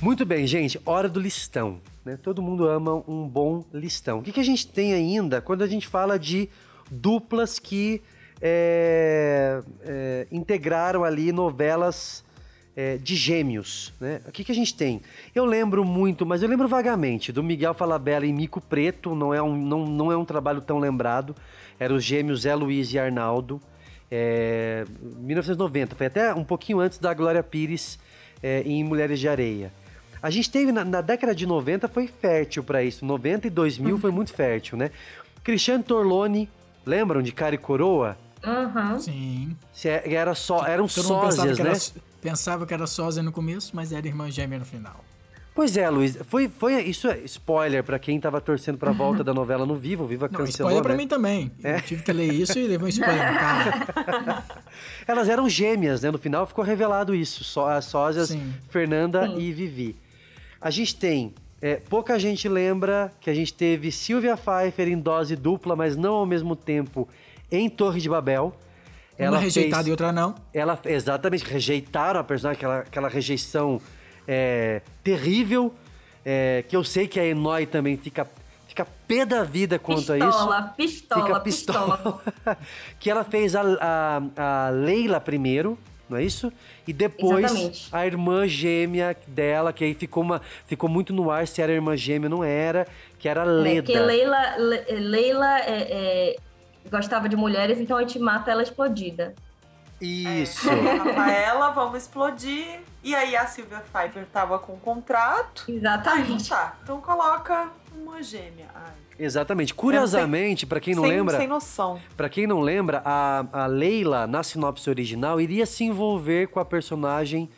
Muito bem, gente, hora do listão. Né? Todo mundo ama um bom listão. O que, que a gente tem ainda quando a gente fala de duplas que é, é, integraram ali novelas é, de gêmeos? Né? O que, que a gente tem? Eu lembro muito, mas eu lembro vagamente, do Miguel Falabella em Mico Preto, não é um, não, não é um trabalho tão lembrado. Eram os gêmeos Zé Luiz e Arnaldo. É, 1990, foi até um pouquinho antes da Glória Pires é, em Mulheres de Areia. A gente teve, na, na década de 90, foi fértil para isso. 90 e 2000 foi muito fértil, né? Cristiano Torlone, lembram de Cara e Coroa? Uhum. Sim. Se é- Era só, eram sósias, que, né? era, pensava que era sósia no começo, mas era irmã gêmea no final. Pois é, Luiz. Foi, foi isso é spoiler para quem tava torcendo pra volta da novela no Vivo. Viva Não, cancelou, spoiler pra né? mim também. É. Eu tive que ler isso e levei um spoiler na cara. Elas eram gêmeas, né? No final ficou revelado isso. Só as sósias Sim. Fernanda Sim. e Vivi. A gente tem. é, pouca gente lembra que a gente teve Silvia Pfeiffer em dose dupla, mas não ao mesmo tempo em Torre de Babel. Uma rejeitada e outra não. Ela, exatamente, rejeitaram a personagem, aquela, aquela rejeição é, terrível, é, que eu sei que a Enoi também fica, fica pé da vida quanto a isso. Pistola, pistola, Fica pistola. que ela fez a, a, a Leila primeiro, não é isso? E depois Exatamente. a irmã gêmea dela, que aí ficou, uma, ficou muito no ar se era irmã gêmea ou não era, que era É, Leda. porque Leila, Le- Leila é, é, gostava de mulheres, então a gente mata ela explodida. Isso. Rafaela, vamos explodir. E aí a Silvia Pfeiffer tava com um contrato. Exatamente. Aí, então tá, então coloca uma gêmea. Ai, Exatamente. Curiosamente, pra quem não sem, lembra, Sem noção. Pra quem não lembra, a, a Leila, na sinopse original, iria se envolver com a personagem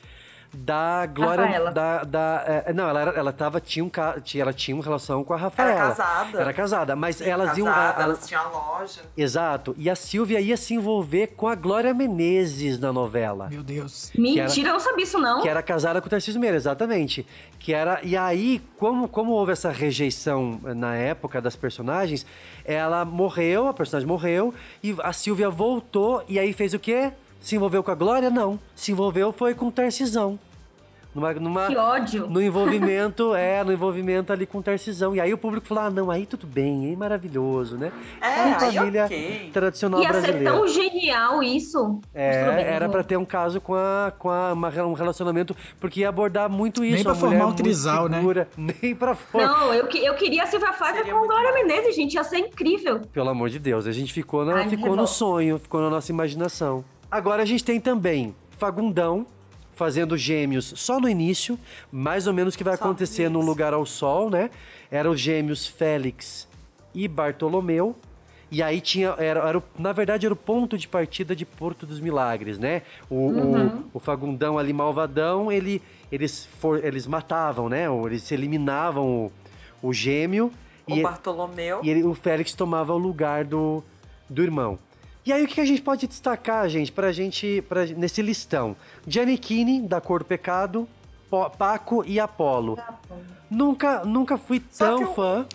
da Glória. Rafaela. Da, da, é, não, ela, era, ela tava, tinha, um, tinha, ela tinha uma relação com a Rafaela. Era casada. Era casada, mas Sim, elas iam. casada, a- a- elas tinham a loja. Exato. E a Silvia ia se envolver com a Glória Menezes na novela. Meu Deus. Mentira, eu não sabia isso não. Que era casada com o Tarcísio Meira, exatamente. Que era, e aí, como, como houve essa rejeição eh, na época das personagens, ela morreu, a personagem morreu, e a Silvia voltou, e aí fez o quê? Se envolveu com a Glória? Não. Se envolveu foi com o Tarcisão. Numa, numa, Que ódio. No envolvimento, é, no envolvimento ali com o Tarcisão. E aí o público falou: ah, não, aí tudo bem, aí maravilhoso, né? É, uma aí família ok. tradicional Ia ser brasileira. tão genial isso. É, era vou- pra ter um caso com, a, com a, uma, um relacionamento, porque ia abordar muito isso. Nem pra formar um trisal, né? segura, Nem pra formar. Não, eu, que- eu queria a Silvia Pfeiffer com Glória Menezes, gente. Ia ser incrível. Pelo amor de Deus, a gente ficou, na, Ai, ficou no sonho, ficou na nossa imaginação. Agora a gente tem também Fagundão fazendo gêmeos só no início, mais ou menos o que vai acontecer num lugar ao sol, né? Eram os gêmeos Félix e Bartolomeu. E aí tinha, era, era o- na verdade era o ponto de partida de Porto dos Milagres, né? O, o- Uhum. o Fagundão ali, malvadão, ele, eles, for, eles matavam, né? Ou eles eliminavam o, o gêmeo. O e, Bartolomeu. e ele- o Félix tomava o lugar do, do irmão. E aí o que a gente pode destacar, gente, pra gente, pra, nesse listão? Giannichini, da Cor do Pecado, Paco e Apolo. Nunca, nunca fui tão que o- fã.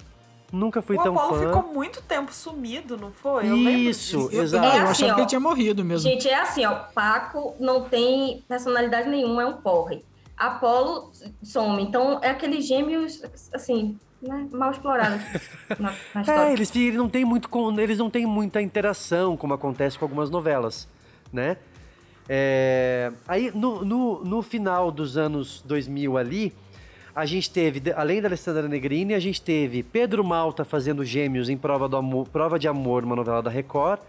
Nunca fui o tão Apolo fã. ficou muito tempo sumido, não foi? Eu Isso, disso. exato. Eu É assim, achava ó. que ele tinha morrido mesmo. Gente, é assim, ó. Paco não tem personalidade nenhuma, é um porre. Apolo some. Então, é aqueles gêmeos, assim, né, mal explorados na, na história. É, eles, eles não têm muito eles não têm muita interação, como acontece com algumas novelas, né? É, aí, no, no, no final dos anos 2000 ali, a gente teve, além da Alessandra Negrini, a gente teve Pedro Malta fazendo Gêmeos em Prova, do Amor, Prova de Amor, uma novela da Record.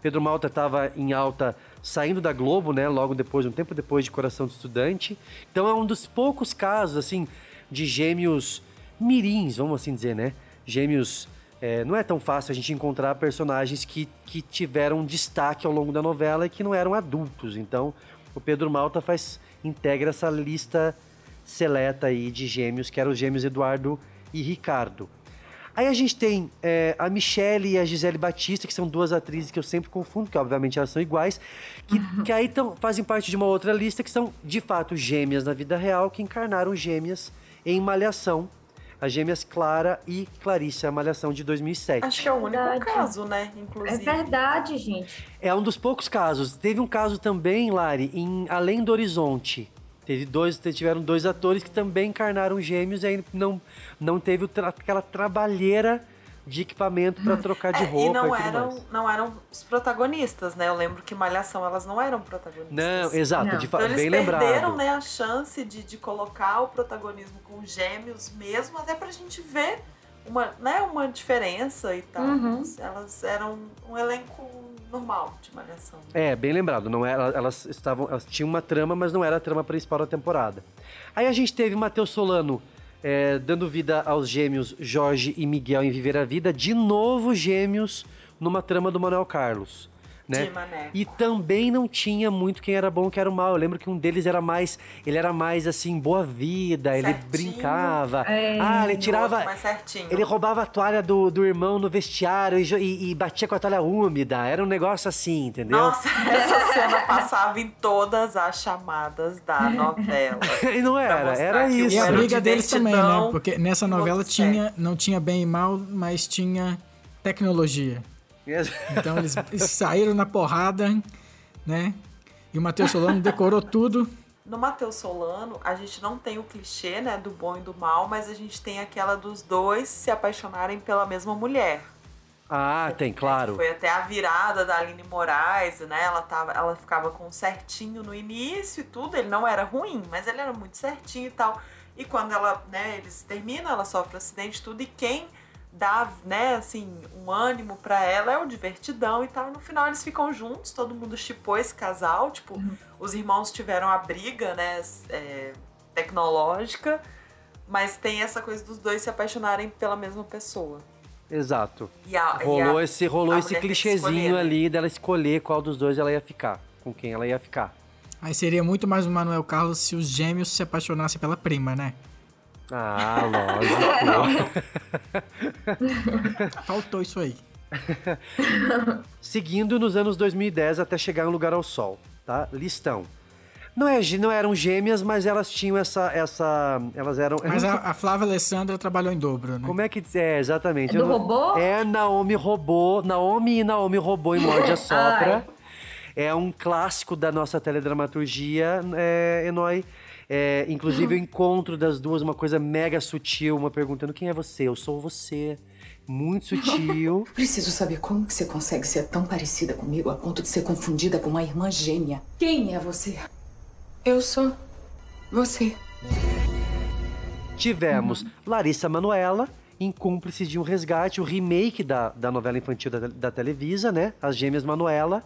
Pedro Malta estava em alta, saindo da Globo, né? Logo depois, um tempo depois de Coração de Estudante. Então é um dos poucos casos, assim, de gêmeos mirins, vamos assim dizer, né? Gêmeos. é, não é tão fácil a gente encontrar personagens que, que tiveram destaque ao longo da novela e que não eram adultos. Então, o Pedro Malta faz integra essa lista seleta aí de gêmeos, que eram os gêmeos Eduardo e Ricardo. Aí a gente tem é, a Michelle e a Gisele Batista, que são duas atrizes que eu sempre confundo, que obviamente elas são iguais, que, que aí tão, fazem parte de uma outra lista, que são de fato gêmeas na vida real, que encarnaram gêmeas em Malhação. As gêmeas Clara e Clarice, a Malhação de 2007. Acho que é o único Verdade. caso, né? É Inclusive. verdade, gente. É um dos poucos casos. Teve um caso também, Lari, em Além do Horizonte. Teve dois, tiveram dois atores que também encarnaram gêmeos e aí não, não teve o tra- aquela trabalheira de equipamento para trocar de É, roupa e não tudo eram, mais. não eram os protagonistas, né? Eu lembro que Malhação elas não eram protagonistas. Não, exato, de fa- Então eles bem perderam lembrado. né, a chance de, de colocar o protagonismo com gêmeos mesmo, até pra gente ver uma, né, uma diferença e tal. Uhum. Elas eram um elenco normal de Malhação. É, bem lembrado. Não era, elas estavam, elas tinham uma trama, mas não era a trama principal da temporada. Aí a gente teve Matheus Solano é, dando vida aos gêmeos Jorge e Miguel em Viver a Vida, de novo gêmeos numa trama do Manuel Carlos. Né? De. E também não tinha muito quem era bom e quem era o mal. Eu lembro que um deles era mais. Ele era mais assim, boa vida, ele Certinho. brincava. É, ah, ele E tirava. Ele roubava a toalha do, do irmão no vestiário e, e- e batia com a toalha úmida. Era um negócio assim, entendeu? Nossa, essa cena passava em todas as chamadas da novela. e não era, era isso. E a briga deles também, né? Porque nessa novela tinha, não tinha bem e mal, mas tinha tecnologia. Então eles, saíram na porrada, né? E o Matheus Solano decorou tudo. No Matheus Solano, a gente não tem o clichê, né, do bom e do mal, mas a gente tem aquela dos dois se apaixonarem pela mesma mulher. Ah, tem, claro. Foi até a virada da Aline Moraes, né? Ela, tava, ela ficava com certinho no início e tudo. Ele não era ruim, mas ele era muito certinho e tal. E quando ela, né, eles terminam, ela sofre um acidente e tudo. E quem dá, né, assim, um ânimo pra ela é o divertidão e tal. E no final eles ficam juntos, todo mundo chipou esse casal. Tipo, Uhum. os irmãos tiveram a briga, né, é, tecnológica. Mas tem essa coisa dos dois se apaixonarem pela mesma pessoa. Exato. E a- e rolou a- esse, rolou a esse clichêzinho né? ali dela escolher qual dos dois ela ia ficar. Com quem ela ia ficar. Aí seria muito mais o Manuel Carlos se os gêmeos se apaixonassem pela prima, né? Ah, lógico. Faltou isso aí. Seguindo nos anos 2010 até chegar em Lugar ao Sol, tá? Listão. Não, é, não eram gêmeas, mas elas tinham essa. essa elas eram. Mas a, a Flávia Alessandra trabalhou em dobro, né? Como é que. É, exatamente. É do não- robô? É Naomi Robô. Naomi e Naomi Robô em Morde a Sopra. É um clássico da nossa teledramaturgia, é, Enoi. É, inclusive o encontro das duas, uma coisa mega sutil, uma perguntando quem é você? Eu sou você. Muito sutil. Preciso saber como que você consegue ser tão parecida comigo a ponto de ser confundida com uma irmã gêmea. Quem é você? Eu sou você. Tivemos Larissa Manoela, em Cúmplices de um Resgate, o remake da, da novela infantil da, da Televisa, né? As gêmeas Manuela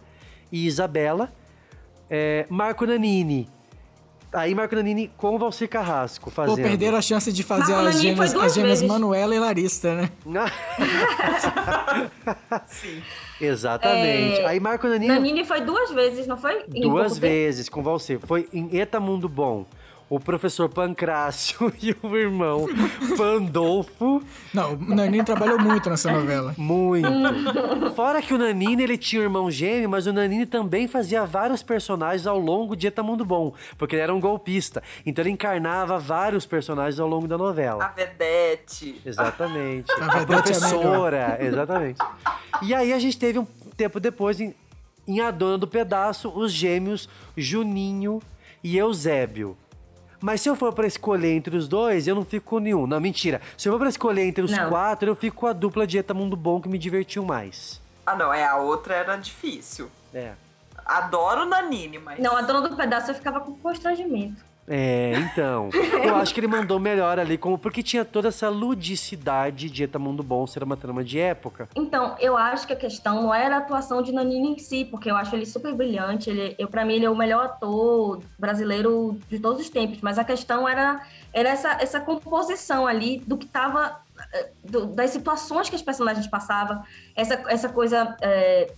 e Isabela. É, Marco Nanini. Aí Marco Nanini com Valcir Carrasco Pô, fazendo. perderam a chance de fazer Marco as Nanini gêmeas, as gêmeas vezes. Manuela e Larissa, né? Exatamente. É, Aí Marco Nanini... Nanini foi duas vezes, não foi? Em Duas pouco tempo? vezes com Valcir. Foi em Eta Mundo Bom. O professor Pancrácio e o irmão Pandolfo. Não, o Nanini trabalhou muito nessa novela. Muito. Fora que o Nanini, ele tinha um irmão gêmeo, mas o Nanini também fazia vários personagens ao longo de Eta Mundo Bom, porque ele era um golpista. Então ele encarnava vários personagens ao longo da A novela. Vedete. Exatamente. A A, Vedete é professora, exatamente. E aí a gente teve um tempo depois, em, em A Dona do Pedaço, os gêmeos Juninho e Eusébio. Mas se eu for pra escolher entre os dois, eu não fico com nenhum. Não, mentira. Se eu for pra escolher entre os Não. quatro, eu fico com a dupla de Eta Mundo Bom, que me divertiu mais. Ah, não, é, a outra era difícil. É. Adoro o Nanini, mas. Não, a dona do pedaço eu ficava com constrangimento. É, então. Eu acho que ele mandou melhor ali, como porque tinha toda essa ludicidade de Eta Mundo Bom ser uma trama de época. Então, eu acho que a questão não era a atuação de Nanini em si, porque eu acho ele super brilhante. Ele, eu, pra mim, ele é o melhor ator brasileiro de todos os tempos. Mas a questão era, era essa, essa composição ali do que tava. eh, do- das situações que os personagens passavam, essa, essa coisa. eh,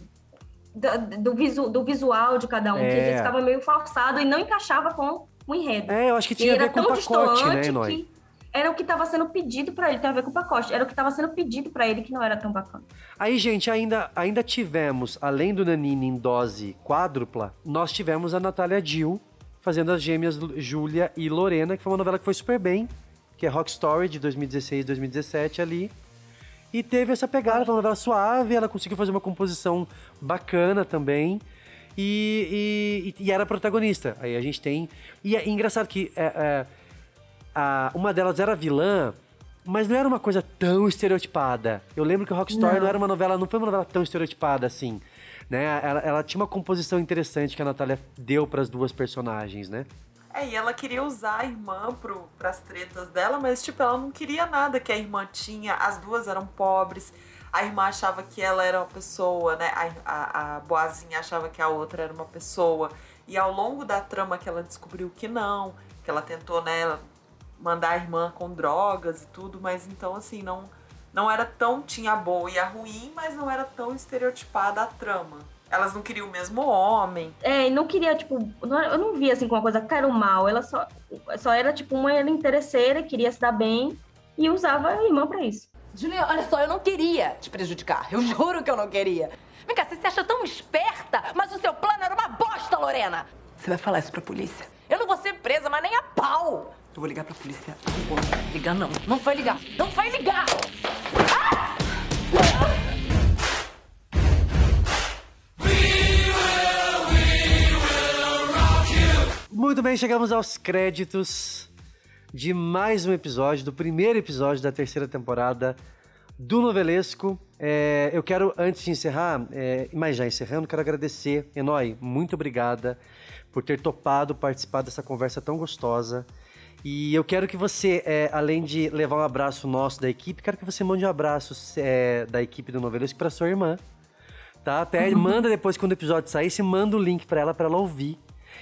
da- do, visu, do visual de cada um, que às É. vezes ficava meio forçado e não encaixava com o enredo. É, eu acho que tinha a ver com o pacote, né, Eloy? era o que estava sendo pedido pra ele, tem a ver com o pacote. Era o que estava sendo pedido pra ele que não era tão bacana. Aí, gente, ainda, ainda tivemos, além do Nanini em dose quádrupla, nós tivemos a Natália Dill fazendo as gêmeas Júlia e Lorena, que foi uma novela que foi super bem, que é Rock Story de 2016, 2017 ali. E teve essa pegada, foi uma novela suave, ela conseguiu fazer uma composição bacana também. E, e, e era protagonista. Aí a gente tem. E é engraçado que é, é, a- uma delas era vilã, mas não era uma coisa tão estereotipada. Eu lembro que o Rock Story não. Não. era uma novela, não foi uma novela tão estereotipada assim. Né? Ela, ela tinha uma composição interessante que a Natália deu para as duas personagens, né? É, e ela queria usar a irmã pro, pras tretas dela, mas, tipo, ela não queria nada que a irmã tinha. As duas eram pobres. A irmã achava que ela era uma pessoa, né? A, a, a Boazinha achava que a outra era uma pessoa. E ao longo da trama que ela descobriu que não, que ela tentou, né, mandar a irmã com drogas e tudo, mas então, assim, não, não era tão. Tinha a boa e a ruim, mas não era tão estereotipada a trama. Elas não queriam o mesmo homem. É, e não queria, tipo, não- eu não via assim com uma coisa quero mal. Ela só, só era, tipo, uma era interesseira, queria se dar bem e usava a irmã pra isso. Juliana, olha só, eu não queria te prejudicar. Eu juro que eu não queria. Vem cá, você se acha tão esperta, mas o seu plano era uma bosta, Lorena. Você vai falar isso pra polícia? Eu não vou ser presa, mas nem a pau. Eu vou ligar pra polícia. Ligar não. Não vai ligar. Não vai ligar. Muito bem, chegamos aos créditos de mais um episódio, do primeiro episódio da terceira temporada do Novelesco. É, eu quero, antes de encerrar, é, mas já encerrando, quero agradecer. Enói, muito obrigada por ter topado participar dessa conversa tão gostosa. E eu quero que você, é, além de levar um abraço nosso da equipe, quero que você mande um abraço é, da equipe do Novelesco para sua irmã. Tá? Até manda depois, quando o episódio sair, você manda o link para ela, para ela ouvir.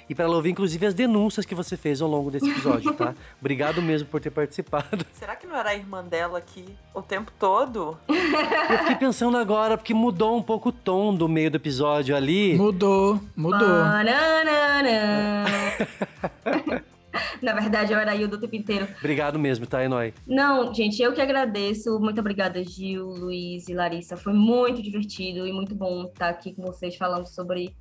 E para ela ouvir, inclusive, as denúncias que você fez ao longo desse episódio, tá? Obrigado mesmo por ter participado. Será que não era a irmã dela aqui o tempo todo? Eu fiquei pensando agora, porque mudou um pouco o tom do meio do episódio ali. Mudou, mudou. Na verdade, eu era Hilda o tempo inteiro. Obrigado mesmo, tá, Enói? Não, gente, eu que agradeço. Muito obrigada, Gil, Luiz e Larissa. Foi muito divertido e muito bom estar aqui com vocês falando sobre,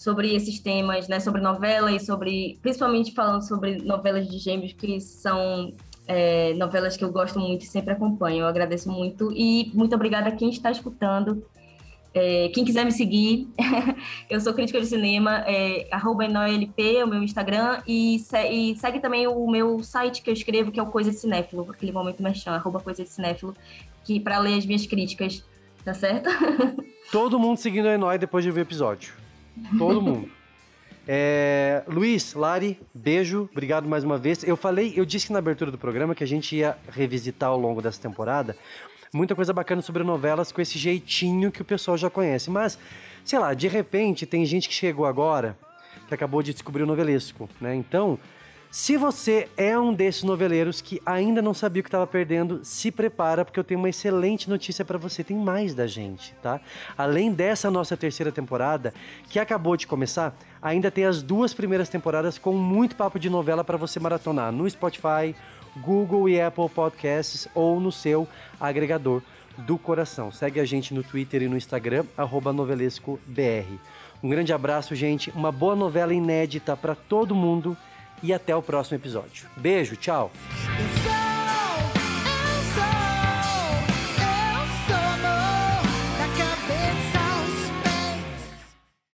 sobre esses temas, né? Sobre novela e sobre. Principalmente falando sobre novelas de gêmeos, que são é, novelas que eu gosto muito e sempre acompanho. Eu agradeço muito. E muito obrigada a quem está escutando. É, quem quiser me seguir, eu sou crítica de cinema, é, o meu Instagram, e, se- e segue também o meu site que eu escrevo, que é o Coisa de Cinéfilo, aquele momento merchan, arroba Coisa de Cinéfilo, que para ler as minhas críticas, tá certo? Todo mundo seguindo a Enói depois de ver o episódio. Todo mundo. É, Luiz, Lari, beijo, obrigado mais uma vez. Eu falei, eu disse na abertura do programa que a gente ia revisitar ao longo dessa temporada muita coisa bacana sobre novelas com esse jeitinho que o pessoal já conhece. Mas, sei lá, de repente tem gente que chegou agora que acabou de descobrir o novelesco, né? Então, se você é um desses noveleiros que ainda não sabia o que estava perdendo, se prepara porque eu tenho uma excelente notícia para você. Tem mais da gente, tá? Além dessa nossa terceira temporada, que acabou de começar, ainda tem as duas primeiras temporadas com muito papo de novela para você maratonar no Spotify, Google e Apple Podcasts ou no seu agregador do coração. Segue a gente no Twitter e no Instagram, novelescobr. Um grande abraço, gente. Uma boa novela inédita para todo mundo e até o próximo episódio. Beijo, tchau.